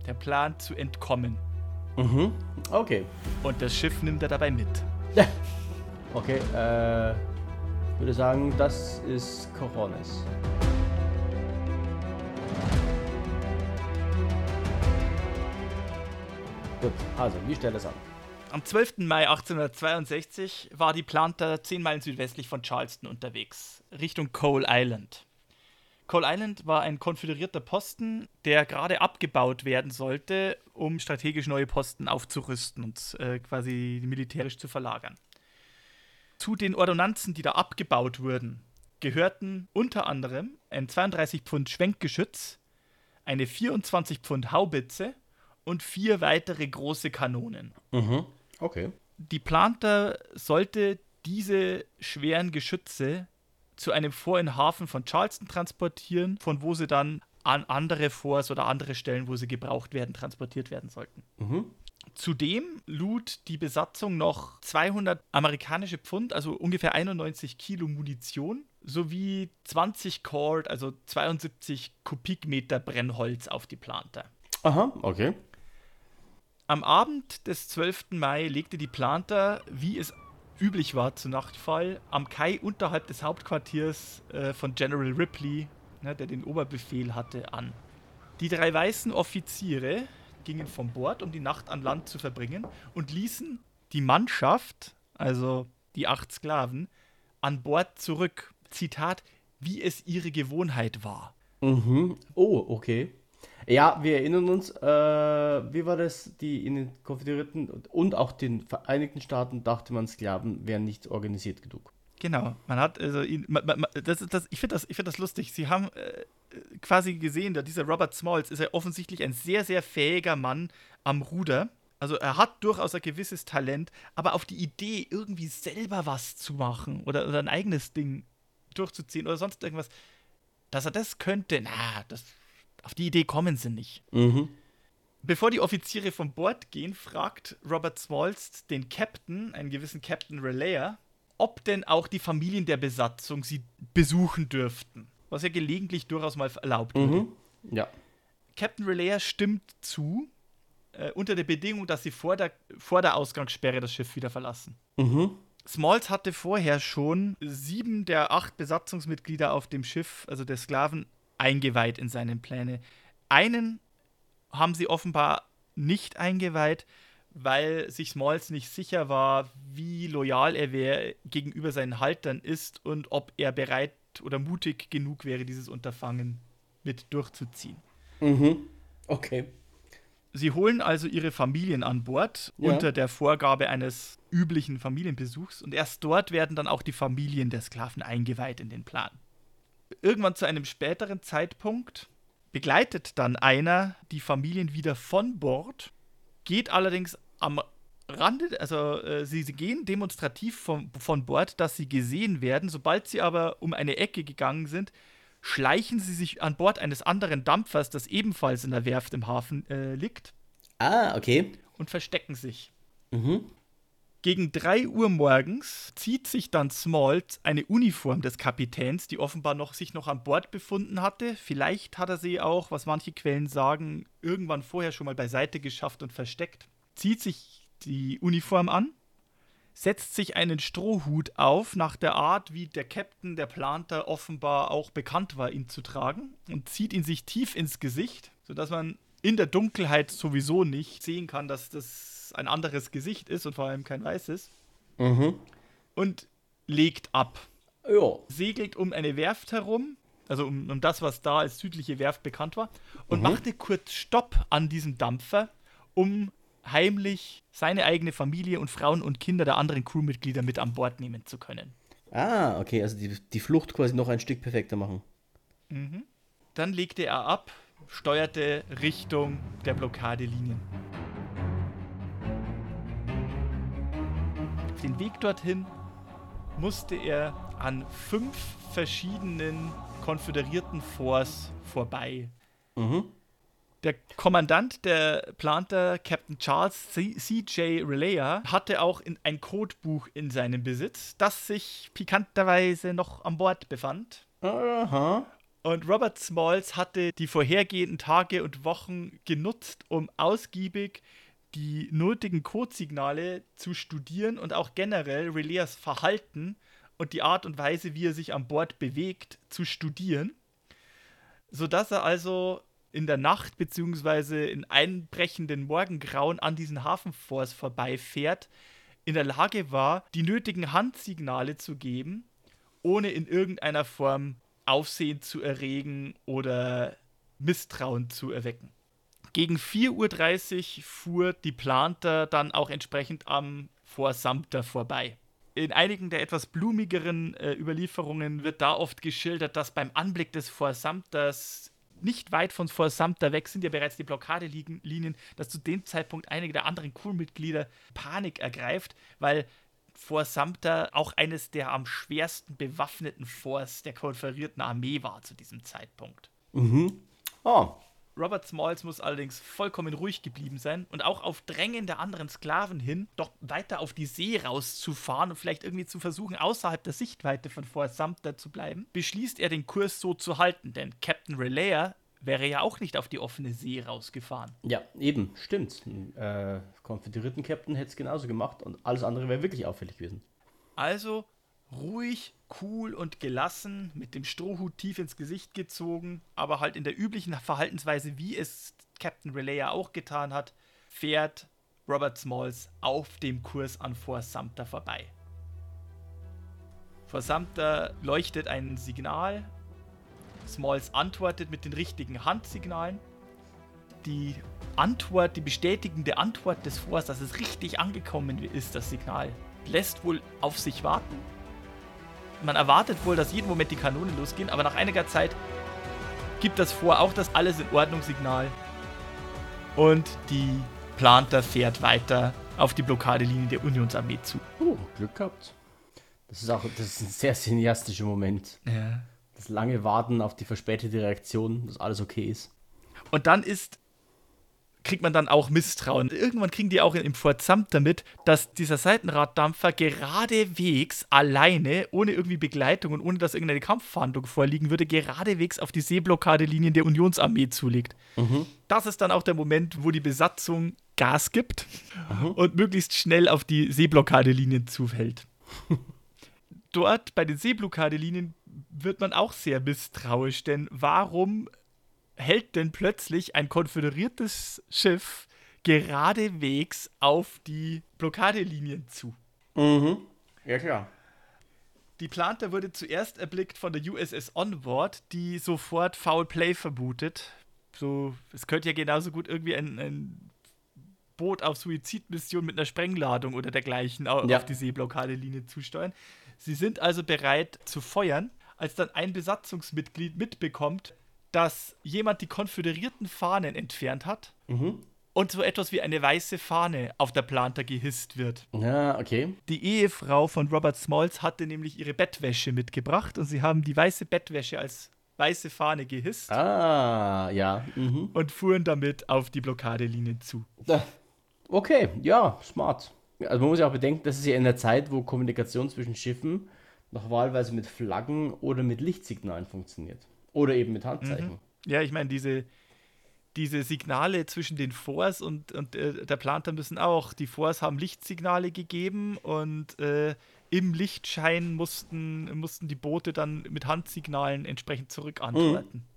Der Plan zu entkommen. Mhm. Okay. Und das Schiff nimmt er dabei mit. okay, äh, ich würde sagen, das ist Corones. Gut, also, wie stellt es an? Am 12. Mai 1862 war die Planter 10 Meilen südwestlich von Charleston unterwegs, Richtung Coal Island. Coal Island war ein konföderierter Posten, der gerade abgebaut werden sollte, um strategisch neue Posten aufzurüsten und äh, quasi militärisch zu verlagern. Zu den Ordonnanzen, die da abgebaut wurden, gehörten unter anderem ein 32 Pfund Schwenkgeschütz, eine 24 Pfund Haubitze und vier weitere große Kanonen. Mhm. Okay. Die Planter sollte diese schweren Geschütze zu einem Fort in Hafen von Charleston transportieren, von wo sie dann an andere Forts oder andere Stellen, wo sie gebraucht werden, transportiert werden sollten. Mhm. Zudem lud die Besatzung noch 200 amerikanische Pfund, also ungefähr 91 Kilo Munition, sowie 20 Cord, also 72 Kubikmeter Brennholz auf die Planter. Aha, okay. Am Abend des 12. Mai legte die Planter, wie es üblich war zu Nachtfall, am Kai unterhalb des Hauptquartiers äh, von General Ripley, ne, der den Oberbefehl hatte, an. Die drei weißen Offiziere gingen von Bord, um die Nacht an Land zu verbringen und ließen die Mannschaft, also die acht Sklaven, an Bord zurück. Zitat, wie es ihre Gewohnheit war. Mhm. Oh, okay. Ja, wir erinnern uns, äh, wie war das? Die in den Konföderierten und auch den Vereinigten Staaten dachte man, Sklaven wären nicht organisiert genug. Genau, man hat also man, man, das, das, ich finde das, find das lustig. Sie haben äh, quasi gesehen, dieser Robert Smalls ist ja offensichtlich ein sehr, sehr fähiger Mann am Ruder. Also er hat durchaus ein gewisses Talent, aber auf die Idee, irgendwie selber was zu machen oder, oder ein eigenes Ding durchzuziehen oder sonst irgendwas, dass er das könnte, na, das, auf die Idee kommen sie nicht. Mhm. Bevor die Offiziere von Bord gehen, fragt Robert Smalls den Captain, einen gewissen Captain Relayer, ob denn auch die Familien der Besatzung sie besuchen dürften. Was ja gelegentlich durchaus mal erlaubt wird. Mhm. Ja. Captain Relayer stimmt zu, äh, unter der Bedingung, dass sie vor der, vor der Ausgangssperre das Schiff wieder verlassen. Mhm. Smalls hatte vorher schon sieben der acht Besatzungsmitglieder auf dem Schiff, also der Sklaven, eingeweiht in seine Pläne. Einen haben sie offenbar nicht eingeweiht, weil sich Smalls nicht sicher war, wie loyal er wär, gegenüber seinen Haltern ist und ob er bereit oder mutig genug wäre, dieses Unterfangen mit durchzuziehen. Mhm. Okay. Sie holen also ihre Familien an Bord Ja. unter der Vorgabe eines üblichen Familienbesuchs und erst dort werden dann auch die Familien der Sklaven eingeweiht in den Plan. Irgendwann zu einem späteren Zeitpunkt begleitet dann einer die Familien wieder von Bord, geht allerdings am Rande, also äh, sie, sie gehen demonstrativ von, von Bord, dass sie gesehen werden. Sobald sie aber um eine Ecke gegangen sind, schleichen sie sich an Bord eines anderen Dampfers, das ebenfalls in der Werft im Hafen äh, liegt, Ah, okay. und verstecken sich. Mhm. Gegen 3 Uhr morgens zieht sich dann Smalls eine Uniform des Kapitäns, die offenbar noch sich noch an Bord befunden hatte. Vielleicht hat er sie auch, was manche Quellen sagen, irgendwann vorher schon mal beiseite geschafft und versteckt. Zieht sich die Uniform an, setzt sich einen Strohhut auf, nach der Art, wie der Captain der Planter offenbar auch bekannt war, ihn zu tragen, und zieht ihn sich tief ins Gesicht, sodass man in der Dunkelheit sowieso nicht sehen kann, dass das ein anderes Gesicht ist und vor allem kein weißes. Mhm. Und legt ab. Ja. Segelt um eine Werft herum, also um, um das, was da als südliche Werft bekannt war, und Mhm. machte kurz Stopp an diesem Dampfer, um heimlich seine eigene Familie und Frauen und Kinder der anderen Crewmitglieder mit an Bord nehmen zu können. Ah, okay, also die, die Flucht quasi noch ein Stück perfekter machen. Dann legte er ab, steuerte Richtung der Blockadelinien. Auf den Weg dorthin musste er an fünf verschiedenen konföderierten Forts vorbei. Mhm. Der Kommandant der Planter, Captain Charles C- C.J. Relayer, hatte auch in ein Codebuch in seinem Besitz, das sich pikanterweise noch an Bord befand. Aha. Und Robert Smalls hatte die vorhergehenden Tage und Wochen genutzt, um ausgiebig die nötigen Codesignale zu studieren und auch generell Relays Verhalten und die Art und Weise, wie er sich an Bord bewegt, zu studieren, sodass er also in der Nacht beziehungsweise in einbrechenden Morgengrauen an diesen Hafenforts vorbeifährt, in der Lage war, die nötigen Handsignale zu geben, ohne in irgendeiner Form Aufsehen zu erregen oder Misstrauen zu erwecken. Gegen 4.30 Uhr fuhr die Planter dann auch entsprechend am Fort Sumter vorbei. In einigen der etwas blumigeren äh, Überlieferungen wird da oft geschildert, dass beim Anblick des Fort Sumters nicht weit von Fort Sumter weg sind ja bereits die Blockadelinien, dass zu dem Zeitpunkt einige der anderen Crewmitglieder Panik ergreift, weil Fort Sumter auch eines der am schwersten bewaffneten Forts der konferierten Armee war zu diesem Zeitpunkt. Mhm. Oh. Robert Smalls muss allerdings vollkommen ruhig geblieben sein und auch auf Drängen der anderen Sklaven hin, doch weiter auf die See rauszufahren und vielleicht irgendwie zu versuchen, außerhalb der Sichtweite von Fort Sumter zu bleiben, beschließt er, den Kurs so zu halten, denn Captain Relayer wäre ja auch nicht auf die offene See rausgefahren. Ja, eben, stimmt. Ein äh, konföderierten Captain hätte es genauso gemacht und alles andere wäre wirklich auffällig gewesen. Also ruhig, cool und gelassen, mit dem Strohhut tief ins Gesicht gezogen, aber halt in der üblichen Verhaltensweise, wie es Captain Relayer auch getan hat, fährt Robert Smalls auf dem Kurs an Fort Sumter vorbei. Vor Sumter leuchtet ein Signal Smalls antwortet mit den richtigen Handsignalen. Die Antwort, die bestätigende Antwort des Forts, dass es richtig angekommen ist, das Signal, lässt wohl auf sich warten. Man erwartet wohl, dass jeden Moment die Kanonen losgehen, aber nach einiger Zeit gibt das Vor auch das Alles in Ordnung Signal. Und die Planter fährt weiter auf die Blockadelinie der Unionsarmee zu. Oh, Glück gehabt. Das ist auch das ist ein sehr cineastischer Moment. Ja das lange Warten auf die verspätete Reaktion, dass alles okay ist. Und dann ist kriegt man dann auch Misstrauen. Irgendwann kriegen die auch im Fortsamt damit, dass dieser Seitenraddampfer geradewegs alleine, ohne irgendwie Begleitung und ohne dass irgendeine Kampffahndung vorliegen würde, geradewegs auf die Seeblockadelinien der Unionsarmee zulegt. Mhm. Das ist dann auch der Moment, wo die Besatzung Gas gibt mhm. und möglichst schnell auf die Seeblockadelinien zufällt. [laughs] Dort bei den Seeblockadelinien wird man auch sehr misstrauisch, denn warum hält denn plötzlich ein konföderiertes Schiff geradewegs auf die Blockadelinien zu? Mhm. Ja, klar. Die Planter wurde zuerst erblickt von der USS Onward, die sofort Foul Play vermutet. So, es könnte ja genauso gut irgendwie ein, ein Boot auf Suizidmission mit einer Sprengladung oder dergleichen auf ja. die Seeblockadelinie zusteuern. Sie sind also bereit zu feuern als dann ein Besatzungsmitglied mitbekommt, dass jemand die konföderierten Fahnen entfernt hat mhm. und so etwas wie eine weiße Fahne auf der Planta gehisst wird. Ja, okay. Die Ehefrau von Robert Smalls hatte nämlich ihre Bettwäsche mitgebracht und sie haben die weiße Bettwäsche als weiße Fahne gehisst. Ah, ja. Mhm. Und fuhren damit auf die Blockadelinien zu. Okay, ja, smart. Also man muss ja auch bedenken, das ist ja in der Zeit, wo Kommunikation zwischen Schiffen noch wahlweise mit Flaggen oder mit Lichtsignalen funktioniert. Oder eben mit Handzeichen. Mhm. Ja, ich meine, diese, diese Signale zwischen den Forts und, und äh, der Planter müssen auch. Die Forts haben Lichtsignale gegeben und äh, im Lichtschein mussten, mussten die Boote dann mit Handsignalen entsprechend zurückantworten. Mhm.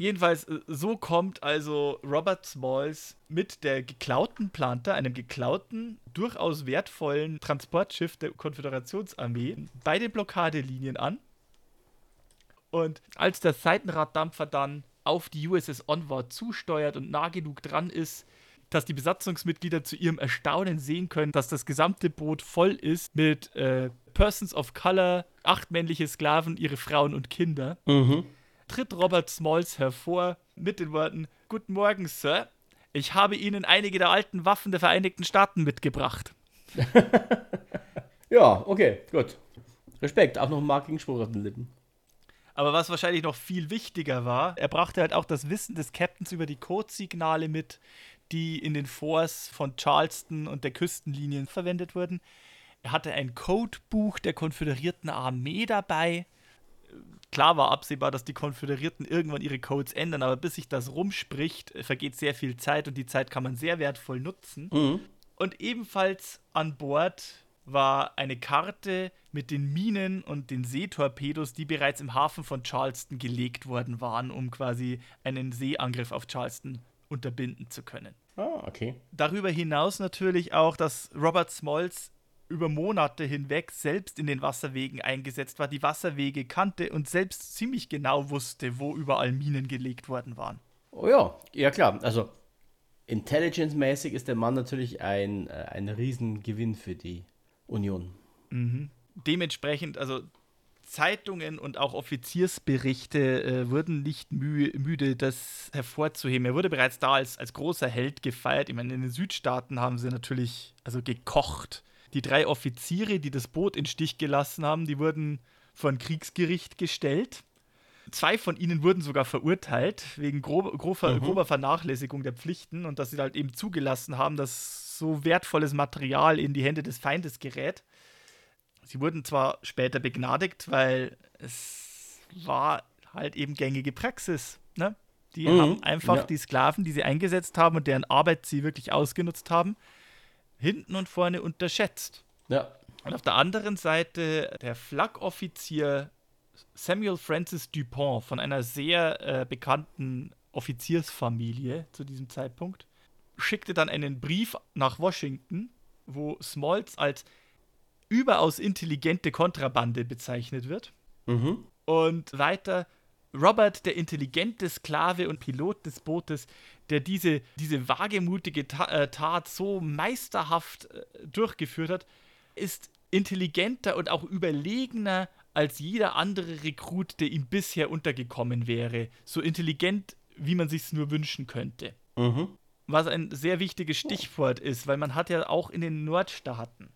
Jedenfalls, äh, so kommt also Robert Smalls mit der geklauten Planter, einem geklauten, durchaus wertvollen Transportschiff der Konföderationsarmee, bei den Blockadelinien an. Und als der Seitenraddampfer dann auf die USS Onward zusteuert und nah genug dran ist, dass die Besatzungsmitglieder zu ihrem Erstaunen sehen können, dass das gesamte Boot voll ist mit äh, Persons of Color, acht männliche Sklaven, ihre Frauen und Kinder. Mhm tritt Robert Smalls hervor mit den Worten: Guten Morgen, Sir. Ich habe Ihnen einige der alten Waffen der Vereinigten Staaten mitgebracht. [laughs] ja, okay, gut. Respekt, auch noch ein markigen Spruch auf den Lippen. Aber was wahrscheinlich noch viel wichtiger war, er brachte halt auch das Wissen des Captains über die Codesignale mit, die in den Forts von Charleston und der Küstenlinien verwendet wurden. Er hatte ein Codebuch der konföderierten Armee dabei klar war absehbar, dass die Konföderierten irgendwann ihre Codes ändern, aber bis sich das rumspricht, äh, vergeht sehr viel Zeit und die Zeit kann man sehr wertvoll nutzen. Mhm. Und ebenfalls an Bord war eine Karte mit den Minen und den Seetorpedos, die bereits im Hafen von Charleston gelegt worden waren, um quasi einen Seeangriff auf Charleston unterbinden zu können. Ah, okay. Darüber hinaus natürlich auch, dass Robert Smalls über Monate hinweg selbst in den Wasserwegen eingesetzt war, die Wasserwege kannte und selbst ziemlich genau wusste, wo überall Minen gelegt worden waren. Oh ja, ja klar. Also intelligence-mäßig ist der Mann natürlich ein, äh, ein Riesengewinn für die Union. Mhm. Dementsprechend, also Zeitungen und auch Offiziersberichte äh, wurden nicht mü müde, das hervorzuheben. Er wurde bereits da als, als großer Held gefeiert. Ich meine, in den Südstaaten haben sie natürlich also gekocht. Die drei Offiziere, die das Boot in Stich gelassen haben, die wurden vor ein Kriegsgericht gestellt. Zwei von ihnen wurden sogar verurteilt wegen grob, grober, mhm. grober Vernachlässigung der Pflichten und dass sie halt eben zugelassen haben, dass so wertvolles Material in die Hände des Feindes gerät. Sie wurden zwar später begnadigt, weil es war halt eben gängige Praxis. Ne? Die mhm, haben einfach ja. die Sklaven, die sie eingesetzt haben und deren Arbeit sie wirklich ausgenutzt haben, hinten und vorne unterschätzt. Ja. Und auf der anderen Seite der Flak-Offizier Samuel Francis Dupont von einer sehr äh, bekannten Offiziersfamilie zu diesem Zeitpunkt schickte dann einen Brief nach Washington, wo Smalls als überaus intelligente Kontrabande bezeichnet wird. Mhm. Und weiter Robert, der intelligente Sklave und Pilot des Bootes, der diese, diese wagemutige äh, Tat so meisterhaft äh, durchgeführt hat, ist intelligenter und auch überlegener als jeder andere Rekrut, der ihm bisher untergekommen wäre. So intelligent, wie man sich nur wünschen könnte. Mhm. Was ein sehr wichtiges Stichwort ist, weil man hat ja auch in den Nordstaaten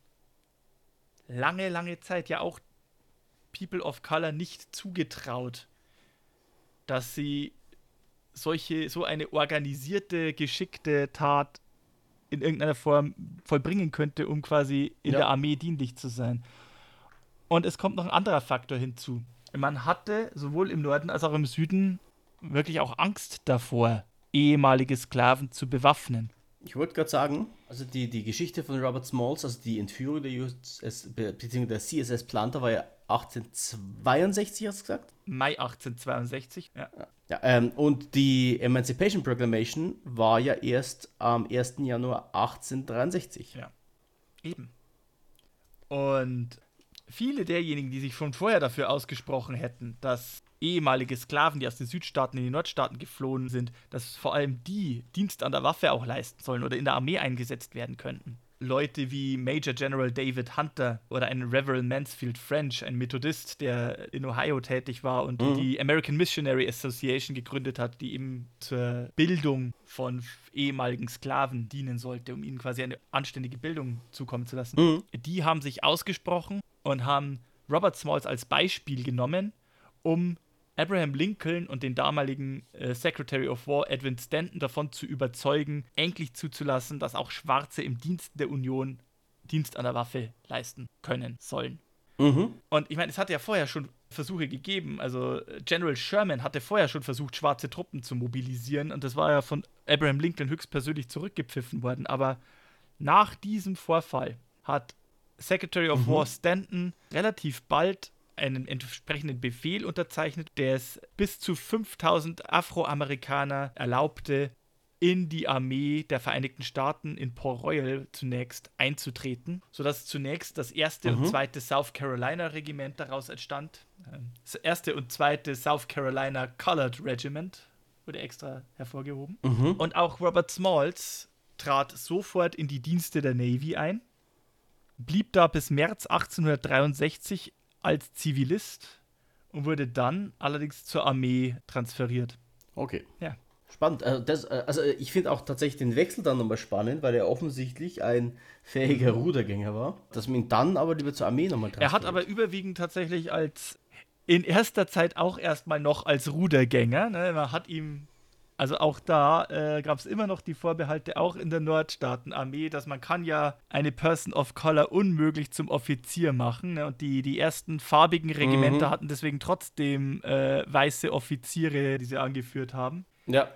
lange, lange Zeit ja auch People of Color nicht zugetraut, dass sie solche, so eine organisierte, geschickte Tat in irgendeiner Form vollbringen könnte, um quasi in ja. der Armee dienlich zu sein. Und es kommt noch ein anderer Faktor hinzu. Man hatte sowohl im Norden als auch im Süden wirklich auch Angst davor, ehemalige Sklaven zu bewaffnen. Ich wollte gerade sagen, also die, die Geschichte von Robert Smalls, also die Entführung der USS, bzw. der CSS Planter war ja 1862, hast du gesagt? Mai 1862, ja. ja ähm, und die Emancipation Proclamation war ja erst am 1. Januar 1863. Ja, eben. Und viele derjenigen, die sich schon vorher dafür ausgesprochen hätten, dass ehemalige Sklaven, die aus den Südstaaten in die Nordstaaten geflohen sind, dass vor allem die Dienst an der Waffe auch leisten sollen oder in der Armee eingesetzt werden könnten. Leute wie Major General David Hunter oder ein Reverend Mansfield French, ein Methodist, der in Ohio tätig war und mhm. die American Missionary Association gegründet hat, die eben zur Bildung von ehemaligen Sklaven dienen sollte, um ihnen quasi eine anständige Bildung zukommen zu lassen. Mhm. Die haben sich ausgesprochen und haben Robert Smalls als Beispiel genommen, um Abraham Lincoln und den damaligen äh, Secretary of War Edwin Stanton davon zu überzeugen, endlich zuzulassen, dass auch Schwarze im Dienst der Union Dienst an der Waffe leisten können sollen. Mhm. Und ich meine, es hatte ja vorher schon Versuche gegeben. Also General Sherman hatte vorher schon versucht, schwarze Truppen zu mobilisieren und das war ja von Abraham Lincoln höchstpersönlich zurückgepfiffen worden. Aber nach diesem Vorfall hat Secretary of mhm. War Stanton relativ bald einen entsprechenden Befehl unterzeichnet, der es bis zu 5000 Afroamerikaner erlaubte, in die Armee der Vereinigten Staaten in Port Royal zunächst einzutreten, sodass zunächst das erste mhm. und zweite South Carolina Regiment daraus entstand. Ähm, das erste und zweite South Carolina Colored Regiment wurde extra hervorgehoben. Mhm. Und auch Robert Smalls trat sofort in die Dienste der Navy ein, blieb da bis März 1863 als Zivilist und wurde dann allerdings zur Armee transferiert. Okay. Ja. Spannend. Also, das, äh, also ich finde auch tatsächlich den Wechsel dann nochmal spannend, weil er offensichtlich ein fähiger mhm. Rudergänger war, dass man ihn dann aber lieber zur Armee nochmal transferiert. Er hat aber überwiegend tatsächlich als in erster Zeit auch erstmal noch als Rudergänger. Ne? Man hat ihm also auch da äh, gab es immer noch die Vorbehalte, auch in der Nordstaatenarmee, dass man kann ja eine Person of Color unmöglich zum Offizier machen. Ne? Und die, die ersten farbigen Regimenter mhm. hatten deswegen trotzdem äh, weiße Offiziere, die sie angeführt haben. Ja.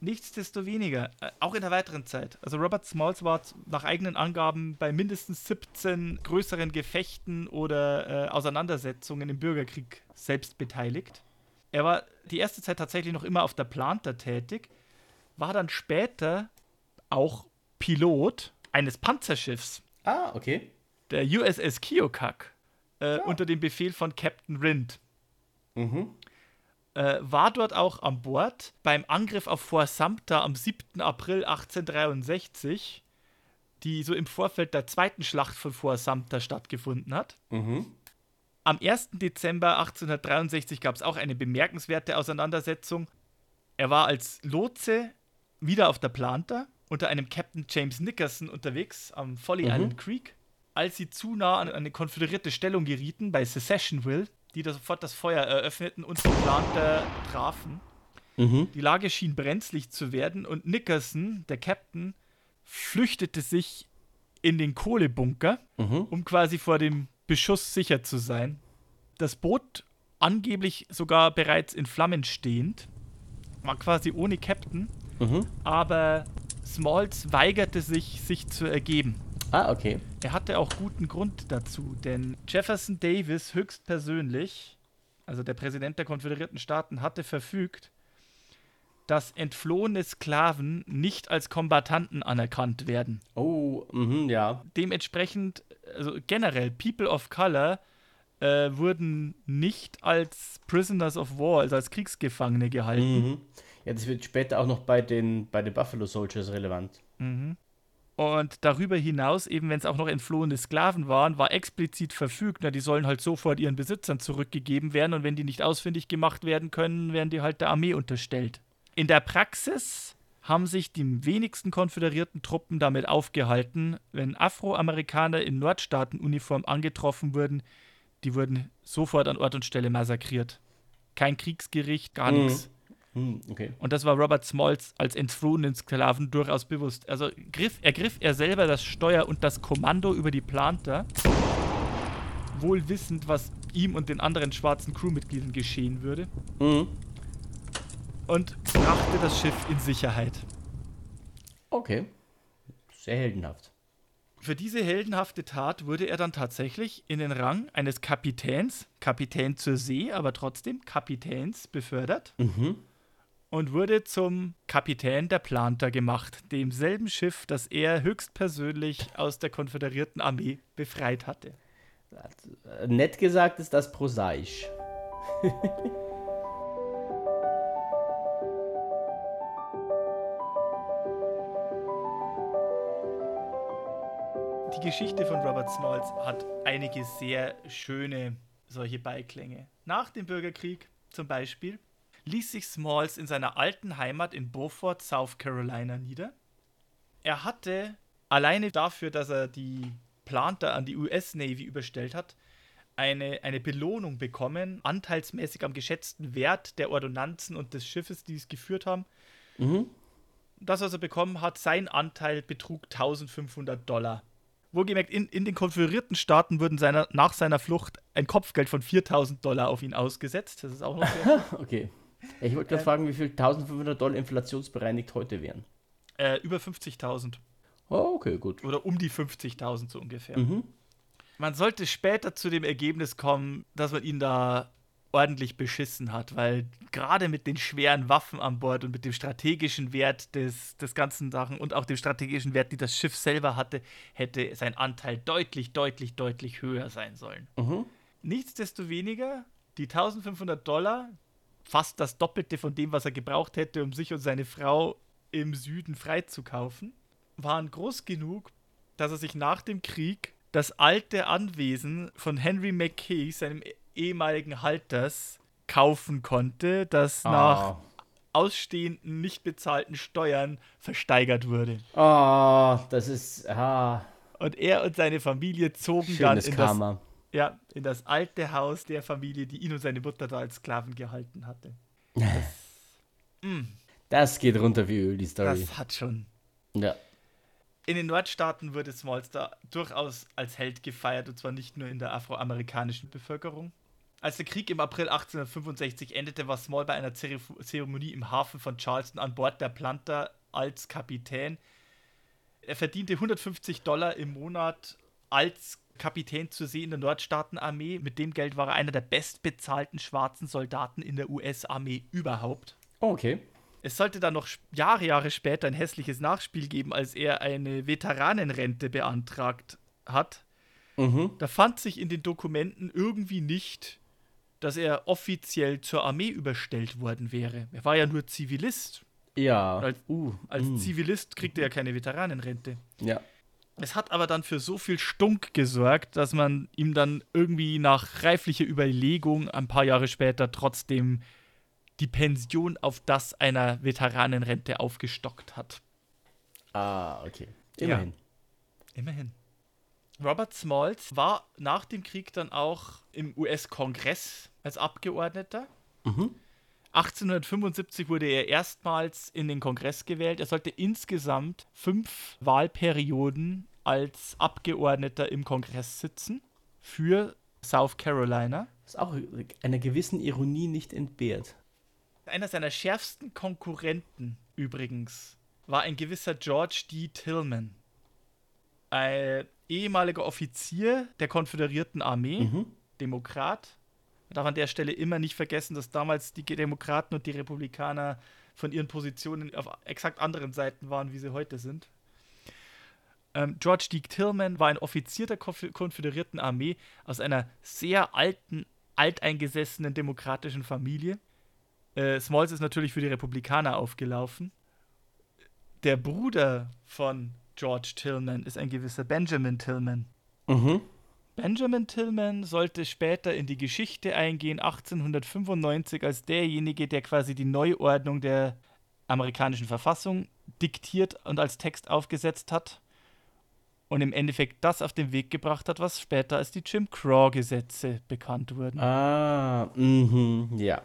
Nichtsdestoweniger, äh, auch in der weiteren Zeit. Also Robert Smalls war nach eigenen Angaben bei mindestens 17 größeren Gefechten oder äh, Auseinandersetzungen im Bürgerkrieg selbst beteiligt. Er war die erste Zeit tatsächlich noch immer auf der Planter tätig, war dann später auch Pilot eines Panzerschiffs. Ah, okay. Der USS Keokuk äh, ja. unter dem Befehl von Captain Rind. Mhm. Äh, war dort auch an Bord beim Angriff auf Fort Sumter am 7. April 1863, die so im Vorfeld der zweiten Schlacht von Fort Sumter stattgefunden hat. Mhm. Am 1. Dezember 1863 gab es auch eine bemerkenswerte Auseinandersetzung. Er war als Lotse wieder auf der Planta unter einem Captain James Nickerson unterwegs am Folly Mhm. Island Creek. Als sie zu nah an eine konföderierte Stellung gerieten bei Secessionville, die da sofort das Feuer eröffneten und die Planta trafen. Mhm. Die Lage schien brenzlig zu werden und Nickerson, der Captain, flüchtete sich in den Kohlebunker, Mhm. um quasi vor dem Beschuss sicher zu sein. Das Boot, angeblich sogar bereits in Flammen stehend, war quasi ohne Captain, Mhm. aber Smalls weigerte sich, sich zu ergeben. Ah, okay. Er hatte auch guten Grund dazu, denn Jefferson Davis höchstpersönlich, also der Präsident der Konföderierten Staaten, hatte verfügt, dass entflohene Sklaven nicht als Kombattanten anerkannt werden. Oh, mhm, ja. Dementsprechend, also generell, People of Color äh, wurden nicht als Prisoners of War, also als Kriegsgefangene gehalten. Mhm. Ja, das wird später auch noch bei den, bei den Buffalo Soldiers relevant. Und darüber hinaus, eben wenn es auch noch entflohene Sklaven waren, war explizit verfügt, na, die sollen halt sofort ihren Besitzern zurückgegeben werden und wenn die nicht ausfindig gemacht werden können, werden die halt der Armee unterstellt. In der Praxis haben sich die wenigsten konföderierten Truppen damit aufgehalten, wenn Afroamerikaner in Nordstaatenuniform angetroffen wurden, die wurden sofort an Ort und Stelle massakriert. Kein Kriegsgericht, gar Mhm. nichts. Hm, okay. Und das war Robert Smalls als entflohenen Sklaven durchaus bewusst. Also griff, ergriff er selber das Steuer und das Kommando über die Planta, wohl wissend, was ihm und den anderen schwarzen Crewmitgliedern geschehen würde, Mhm. Und brachte das Schiff in Sicherheit. Okay. Sehr heldenhaft. Für diese heldenhafte Tat wurde er dann tatsächlich in den Rang eines Kapitäns, Kapitän zur See, aber trotzdem Kapitäns befördert Mhm. und wurde zum Kapitän der Planta gemacht, demselben Schiff, das er höchstpersönlich aus der konföderierten Armee befreit hatte. Äh, Nett gesagt ist das prosaisch. [laughs] Die Geschichte von Robert Smalls hat einige sehr schöne solche Beiklänge. Nach dem Bürgerkrieg zum Beispiel ließ sich Smalls in seiner alten Heimat in Beaufort, South Carolina nieder. Er hatte alleine dafür, dass er die Planter an die US Navy überstellt hat, eine, eine Belohnung bekommen, anteilsmäßig am geschätzten Wert der Ordonnanzen und des Schiffes, die es geführt haben. Mhm. Das, was er bekommen hat, sein Anteil betrug 1500 Dollar. Wohlgemerkt, in, in den konföderierten Staaten wurden seiner, nach seiner Flucht ein Kopfgeld von 4000 Dollar auf ihn ausgesetzt. Das ist auch noch [laughs] Okay. Ich wollte gerade Ähm. fragen, wie viel 1500 Dollar inflationsbereinigt heute wären. äh, über 50.000 Oh, okay, gut. oder um die 50.000 so ungefähr. Mhm. Man sollte später zu dem Ergebnis kommen, dass man ihn da ordentlich beschissen hat, weil gerade mit den schweren Waffen an Bord und mit dem strategischen Wert des, des ganzen Sachen und auch dem strategischen Wert, die das Schiff selber hatte, hätte sein Anteil deutlich, deutlich, deutlich höher sein sollen. Mhm. Nichtsdestoweniger, die 1500 Dollar, fast das Doppelte von dem, was er gebraucht hätte, um sich und seine Frau im Süden freizukaufen, waren groß genug, dass er sich nach dem Krieg das alte Anwesen von Henry McKay, seinem ehemaligen Halters, kaufen konnte, das nach Ah. ausstehenden, nicht bezahlten Steuern versteigert wurde. Ah, das ist. Ah, Und er und seine Familie zogen dann schönes in das Karma. Ja, in das alte Haus der Familie, die ihn und seine Mutter da als Sklaven gehalten hatte. [laughs] Das geht runter wie Öl, die Story. Das hat schon. Ja. In den Nordstaaten wurde Smalls da durchaus als Held gefeiert, und zwar nicht nur in der afroamerikanischen Bevölkerung. Als der Krieg im April 1865 endete, war Small bei einer Zere- Zeremonie im Hafen von Charleston an Bord der Planta als Kapitän. Er verdiente 150 Dollar im Monat als Kapitän zur See in der Nordstaatenarmee. Mit dem Geld war er einer der bestbezahlten schwarzen Soldaten in der US-Armee überhaupt. Okay. Es sollte dann noch Jahre, Jahre später ein hässliches Nachspiel geben, als er eine Veteranenrente beantragt hat. Mhm. Da fand sich in den Dokumenten irgendwie nicht, dass er offiziell zur Armee überstellt worden wäre. Er war ja nur Zivilist. Ja. Als- uh, Als mm. Zivilist kriegt er ja keine Veteranenrente. Ja. Es hat aber dann für so viel Stunk gesorgt, dass man ihm dann irgendwie nach reiflicher Überlegung ein paar Jahre später trotzdem die Pension auf das einer Veteranenrente aufgestockt hat. Ah, okay. Immerhin. Ja, immerhin. Robert Smalls war nach dem Krieg dann auch im US-Kongress als Abgeordneter. Mhm. 1875 wurde er erstmals in den Kongress gewählt. Er sollte insgesamt fünf Wahlperioden als Abgeordneter im Kongress sitzen für South Carolina. Das ist auch einer gewissen Ironie nicht entbehrt. Einer seiner schärfsten Konkurrenten übrigens war ein gewisser George D. Tillman. Ein ehemaliger Offizier der konföderierten Armee, mhm. Demokrat, man darf an der Stelle immer nicht vergessen, dass damals die Demokraten und die Republikaner von ihren Positionen auf exakt anderen Seiten waren, wie sie heute sind. Ähm, George D. Tillman war ein Offizier der konföderierten Armee aus einer sehr alten, alteingesessenen demokratischen Familie. Äh, Smalls ist natürlich für die Republikaner aufgelaufen. Der Bruder von George Tillman ist ein gewisser Benjamin Tillman. Mhm. Benjamin Tillman sollte später in die Geschichte eingehen, 1895 als derjenige, der quasi die Neuordnung der amerikanischen Verfassung diktiert und als Text aufgesetzt hat und im Endeffekt das auf den Weg gebracht hat, was später als die Jim Crow-Gesetze bekannt wurden. Ah, mhm, ja.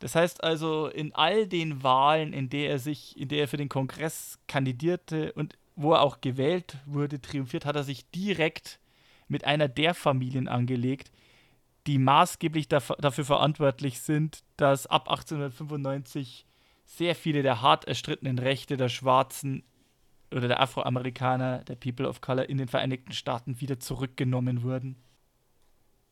Das heißt also, in all den Wahlen, in der er sich, in der er für den Kongress kandidierte und wo er auch gewählt wurde, triumphiert, hat er sich direkt mit einer der Familien angelegt, die maßgeblich dafür verantwortlich sind, dass ab 1895 sehr viele der hart erstrittenen Rechte der Schwarzen oder der Afroamerikaner, der People of Color in den Vereinigten Staaten wieder zurückgenommen wurden.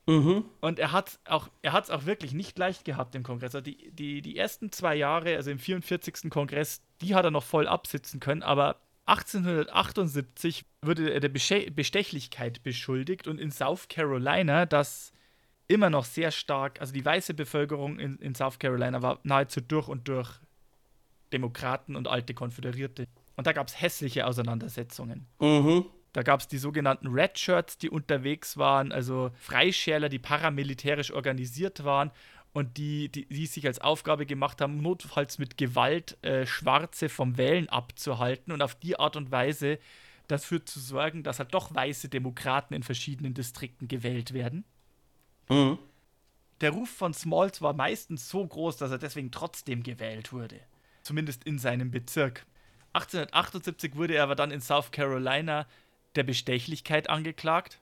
Mhm. Und er hat es auch, auch wirklich nicht leicht gehabt im Kongress. Also die, die, die ersten zwei Jahre, also im 44. Kongress, die hat er noch voll absitzen können, aber 1878 wurde er der Bestechlichkeit beschuldigt und in South Carolina, das immer noch sehr stark, also die weiße Bevölkerung in, in South Carolina war nahezu durch und durch Demokraten und alte Konföderierte. Und da gab es hässliche Auseinandersetzungen. Mhm. Da gab es die sogenannten Red Shirts, die unterwegs waren, also Freischärler, die paramilitärisch organisiert waren und die, die, die sich als Aufgabe gemacht haben, notfalls mit Gewalt äh, Schwarze vom Wählen abzuhalten und auf die Art und Weise dafür zu sorgen, dass halt doch weiße Demokraten in verschiedenen Distrikten gewählt werden. Mhm. Der Ruf von Smalls war meistens so groß, dass er deswegen trotzdem gewählt wurde. Zumindest in seinem Bezirk. 1878 wurde er aber dann in South Carolina der Bestechlichkeit angeklagt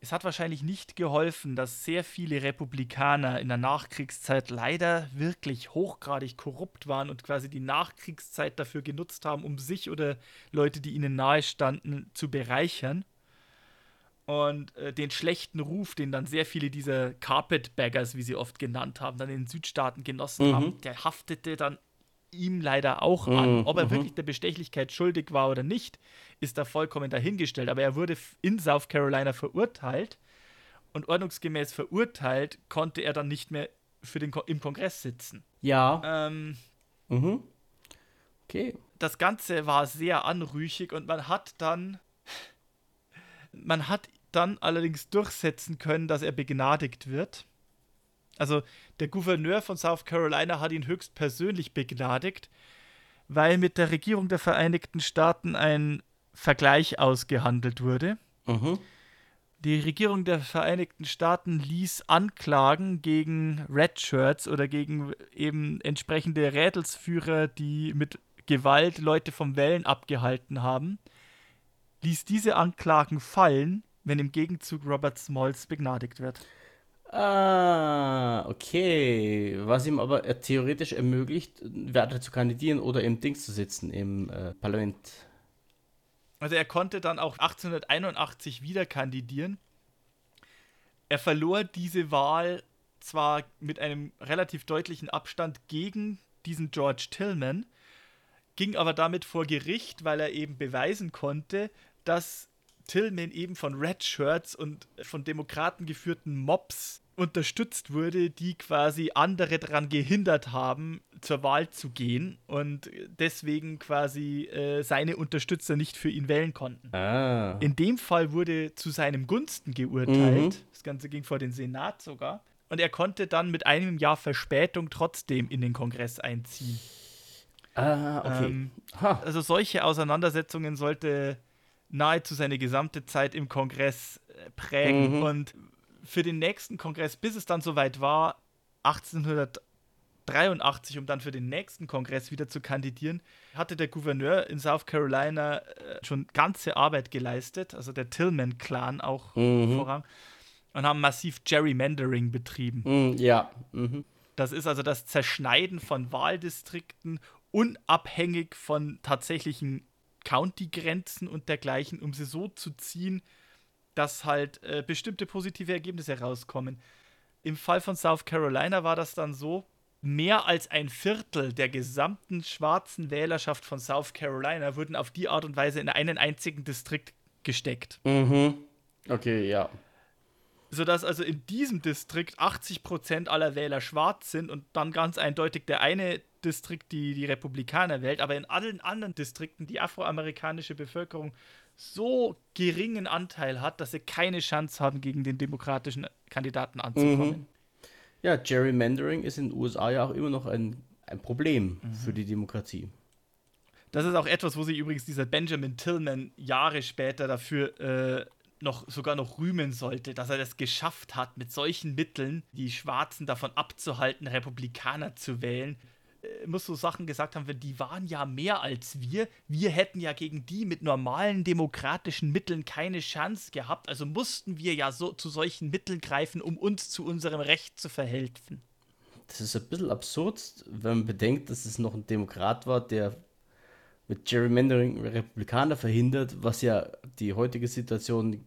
es hat wahrscheinlich nicht geholfen, dass sehr viele Republikaner in der Nachkriegszeit leider wirklich hochgradig korrupt waren und quasi die Nachkriegszeit dafür genutzt haben, um sich oder Leute, die ihnen nahestanden, zu bereichern. Und äh, den schlechten Ruf, den dann sehr viele dieser Carpetbaggers, wie sie oft genannt haben, dann in den Südstaaten genossen mhm. haben, der haftete dann ihm leider auch an. Mhm, Ob er mhm. wirklich der Bestechlichkeit schuldig war oder nicht, ist da vollkommen dahingestellt. Aber er wurde in South Carolina verurteilt und ordnungsgemäß verurteilt konnte er dann nicht mehr für den Ko im Kongress sitzen. Ja. Ähm, mhm. Okay. Das Ganze war sehr anrüchig und man hat dann man hat dann allerdings durchsetzen können, dass er begnadigt wird. Also der Gouverneur von South Carolina hat ihn höchst persönlich begnadigt, weil mit der Regierung der Vereinigten Staaten ein Vergleich ausgehandelt wurde. Mhm. Die Regierung der Vereinigten Staaten ließ Anklagen gegen Red Shirts oder gegen eben entsprechende Rädelsführer, die mit Gewalt Leute vom Wählen abgehalten haben, ließ diese Anklagen fallen, wenn im Gegenzug Robert Smalls begnadigt wird. Ah, okay. Was ihm aber äh, theoretisch ermöglicht, weiter zu kandidieren oder im Dings zu sitzen, im äh, Parlament. Also er konnte dann auch 1881 wieder kandidieren. Er verlor diese Wahl zwar mit einem relativ deutlichen Abstand gegen diesen George Tillman, ging aber damit vor Gericht, weil er eben beweisen konnte, dass Tillman eben von Red Shirts und von Demokraten geführten Mobs unterstützt wurde, die quasi andere daran gehindert haben, zur Wahl zu gehen und deswegen quasi äh, seine Unterstützer nicht für ihn wählen konnten. Ah. In dem Fall wurde zu seinem Gunsten geurteilt. Mhm. Das Ganze ging vor den Senat sogar. Und er konnte dann mit einem Jahr Verspätung trotzdem in den Kongress einziehen. Ah, okay. Ähm, also solche Auseinandersetzungen sollte nahezu seine gesamte Zeit im Kongress äh, prägen. Mhm. Und für den nächsten Kongress, bis es dann soweit war, 1883, um dann für den nächsten Kongress wieder zu kandidieren, hatte der Gouverneur in South Carolina äh, schon ganze Arbeit geleistet, also der Tillman-Clan auch Mhm. voran, und haben massiv Gerrymandering betrieben. Mm, ja. Mhm. Das ist also das Zerschneiden von Wahldistrikten unabhängig von tatsächlichen County-Grenzen und dergleichen, um sie so zu ziehen, dass halt äh, bestimmte positive Ergebnisse herauskommen. Im Fall von South Carolina war das dann so, mehr als ein Viertel der gesamten schwarzen Wählerschaft von South Carolina wurden auf die Art und Weise in einen einzigen Distrikt gesteckt. Mhm. Okay, ja. sodass also in diesem Distrikt 80% aller Wähler schwarz sind und dann ganz eindeutig der eine Distrikt die, die Republikaner wählt, aber in allen anderen Distrikten die afroamerikanische Bevölkerung so geringen Anteil hat, dass sie keine Chance haben, gegen den demokratischen Kandidaten anzukommen. Ja, Gerrymandering ist in den USA ja auch immer noch ein, ein Problem Mhm. für die Demokratie. Das ist auch etwas, wo sich übrigens dieser Benjamin Tillman Jahre später dafür äh, noch sogar noch rühmen sollte, dass er das geschafft hat, mit solchen Mitteln die Schwarzen davon abzuhalten, Republikaner zu wählen. Muss so Sachen gesagt haben, die waren ja mehr als wir. Wir hätten ja gegen die mit normalen demokratischen Mitteln keine Chance gehabt. Also mussten wir ja so zu solchen Mitteln greifen, um uns zu unserem Recht zu verhelfen. Das ist ein bisschen absurd, wenn man bedenkt, dass es noch ein Demokrat war, der mit Gerrymandering Republikaner verhindert, was ja die heutige Situation,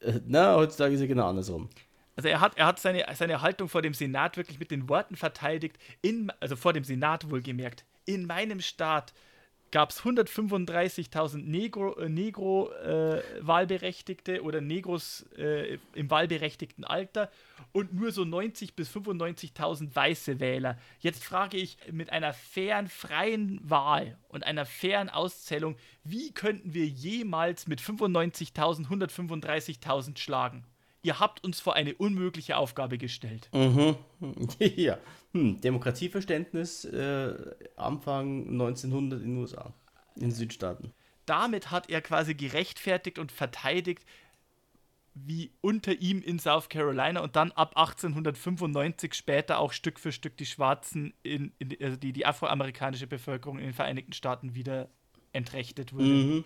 äh, na, heutzutage ist ja genau andersrum. Also er hat, er hat seine, seine Haltung vor dem Senat wirklich mit den Worten verteidigt, in, also vor dem Senat wohlgemerkt. In meinem Staat gab es 135.000 Negro, äh, Negro äh, Wahlberechtigte oder Negros äh, im wahlberechtigten Alter und nur so 90 bis 95.000 weiße Wähler. Jetzt frage ich mit einer fairen, freien Wahl und einer fairen Auszählung, wie könnten wir jemals mit 95.000, 135.000 schlagen? Ihr habt uns vor eine unmögliche Aufgabe gestellt. Mhm. [laughs] ja. Hm, Demokratieverständnis äh, Anfang 1900 in den USA, in den Südstaaten. damit hat er quasi gerechtfertigt und verteidigt, wie unter ihm in South Carolina und dann ab 1895 später auch Stück für Stück die Schwarzen, in, in, also die, die afroamerikanische Bevölkerung in den Vereinigten Staaten wieder entrechtet wurde. Mhm.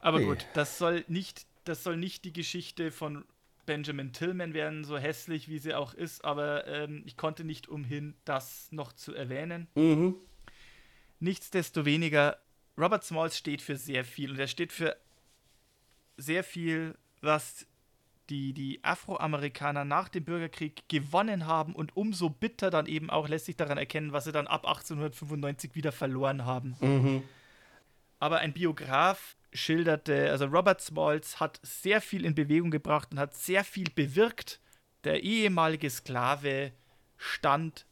Aber Hey. gut, das soll nicht, das soll nicht die Geschichte von Benjamin Tillman werden, so hässlich wie sie auch ist, aber ähm, ich konnte nicht umhin, das noch zu erwähnen. Mhm. Nichtsdestoweniger, Robert Smalls steht für sehr viel und er steht für sehr viel, was die, die Afroamerikaner nach dem Bürgerkrieg gewonnen haben und umso bitter dann eben auch lässt sich daran erkennen, was sie dann ab 1895 wieder verloren haben. Mhm. Aber ein Biograf schilderte, also Robert Smalls hat sehr viel in Bewegung gebracht und hat sehr viel bewirkt. Der ehemalige Sklave stand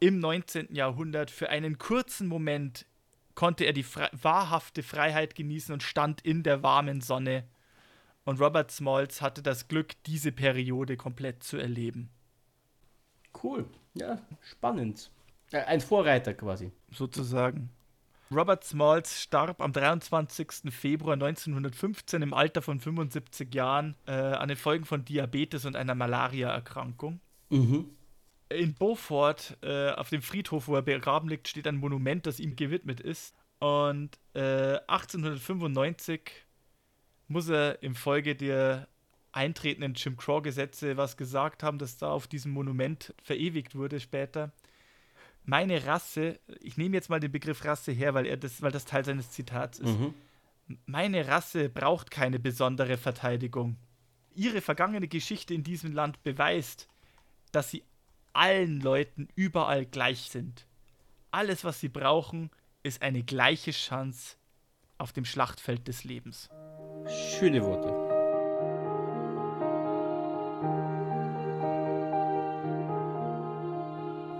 im 19. Jahrhundert für einen kurzen Moment konnte er die fre wahrhafte Freiheit genießen und stand in der warmen Sonne. Und Robert Smalls hatte das Glück, diese Periode komplett zu erleben. Cool. Ja, spannend. Äh, ein Vorreiter quasi. sozusagen. Robert Smalls starb am 23. Februar 1915 im Alter von 75 Jahren äh, an den Folgen von Diabetes und einer Malariaerkrankung. Mhm. In Beaufort, äh, auf dem Friedhof, wo er begraben liegt, steht ein Monument, das ihm gewidmet ist. Und äh, 1895 muss er im Folge der eintretenden Jim Crow-Gesetze was gesagt haben, das da auf diesem Monument verewigt wurde später. Meine Rasse, ich nehme jetzt mal den Begriff Rasse her, weil, er das, weil das Teil seines Zitats ist. Mhm. Meine Rasse braucht keine besondere Verteidigung. Ihre vergangene Geschichte in diesem Land beweist, dass sie allen Leuten überall gleich sind. Alles, was sie brauchen, ist eine gleiche Chance auf dem Schlachtfeld des Lebens. Schöne Worte.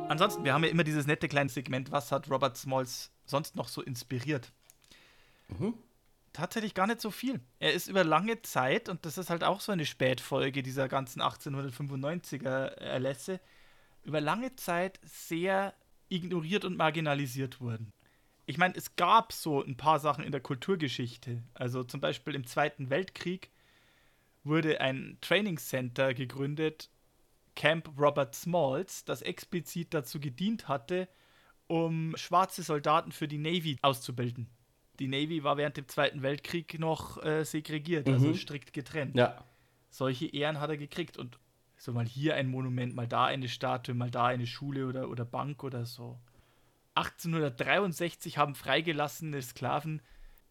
Ansonsten, wir haben ja immer dieses nette kleine Segment, was hat Robert Smalls sonst noch so inspiriert? Mhm. Tatsächlich gar nicht so viel. Er ist über lange Zeit, und das ist halt auch so eine Spätfolge dieser ganzen 1895er Erlässe, über lange Zeit sehr ignoriert und marginalisiert worden. Ich meine, es gab so ein paar Sachen in der Kulturgeschichte. Also zum Beispiel im Zweiten Weltkrieg wurde ein Training Center gegründet, Camp Robert Smalls, das explizit dazu gedient hatte, um schwarze Soldaten für die Navy auszubilden. Die Navy war während dem Zweiten Weltkrieg noch äh, segregiert, also mhm. also strikt getrennt. Ja. Solche Ehren hat er gekriegt und so mal hier ein Monument, mal da eine Statue, mal da eine Schule oder, oder Bank oder so. 1863 haben freigelassene Sklaven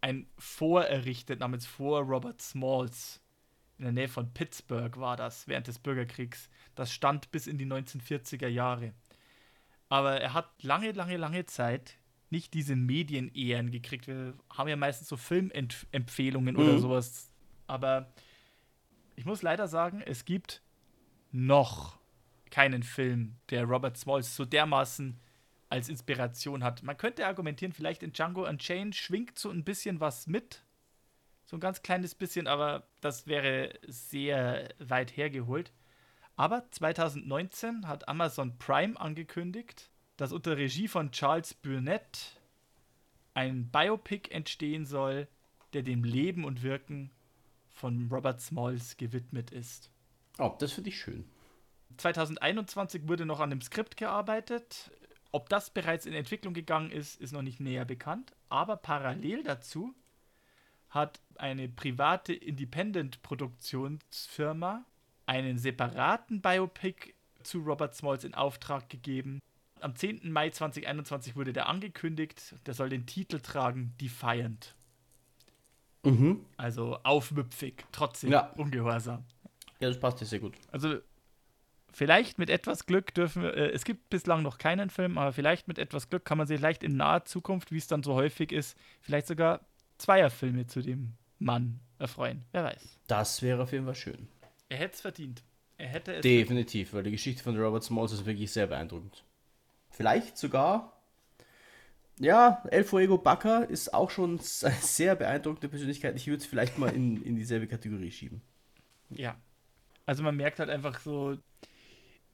ein Fort errichtet namens Fort Robert Smalls. In der Nähe von Pittsburgh war das während des Bürgerkriegs. Das stand bis in die 1940er Jahre. Aber er hat lange, lange, lange Zeit nicht diese Medienehren gekriegt. Wir haben ja meistens so Filmempfehlungen mhm. oder sowas. Aber ich muss leider sagen, es gibt noch keinen Film, der Robert Smalls so dermaßen als Inspiration hat. Man könnte argumentieren, vielleicht in Django Unchained schwingt so ein bisschen was mit. So ein ganz kleines bisschen, aber das wäre sehr weit hergeholt. Aber 2019 hat Amazon Prime angekündigt, dass unter Regie von Charles Burnett ein Biopic entstehen soll, der dem Leben und Wirken von Robert Smalls gewidmet ist. Oh, das finde ich schön. 2021 wurde noch an dem Skript gearbeitet. Ob das bereits in Entwicklung gegangen ist, ist noch nicht näher bekannt. Aber parallel dazu hat eine private Independent-Produktionsfirma einen separaten Biopic zu Robert Smalls in Auftrag gegeben. Am 10. Mai 2021 wurde der angekündigt. Der soll den Titel tragen Defiant. Mhm. Also aufmüpfig, trotzdem ja. ungehorsam. Ja, das passt ja sehr gut. Also vielleicht mit etwas Glück dürfen wir, äh, es gibt bislang noch keinen Film, aber vielleicht mit etwas Glück kann man sich vielleicht in naher Zukunft, wie es dann so häufig ist, vielleicht sogar Zweierfilme zu dem Mann erfreuen. Wer weiß. Das wäre auf jeden Fall schön. Er hätte es verdient. Er hätte es Definitiv, verdient. weil die Geschichte von Robert Smalls ist wirklich sehr beeindruckend. Vielleicht sogar, ja, El Fuego Baca ist auch schon eine [laughs] sehr beeindruckende Persönlichkeit. Ich würde es vielleicht mal in, in dieselbe Kategorie schieben. Ja. Also man merkt halt einfach so,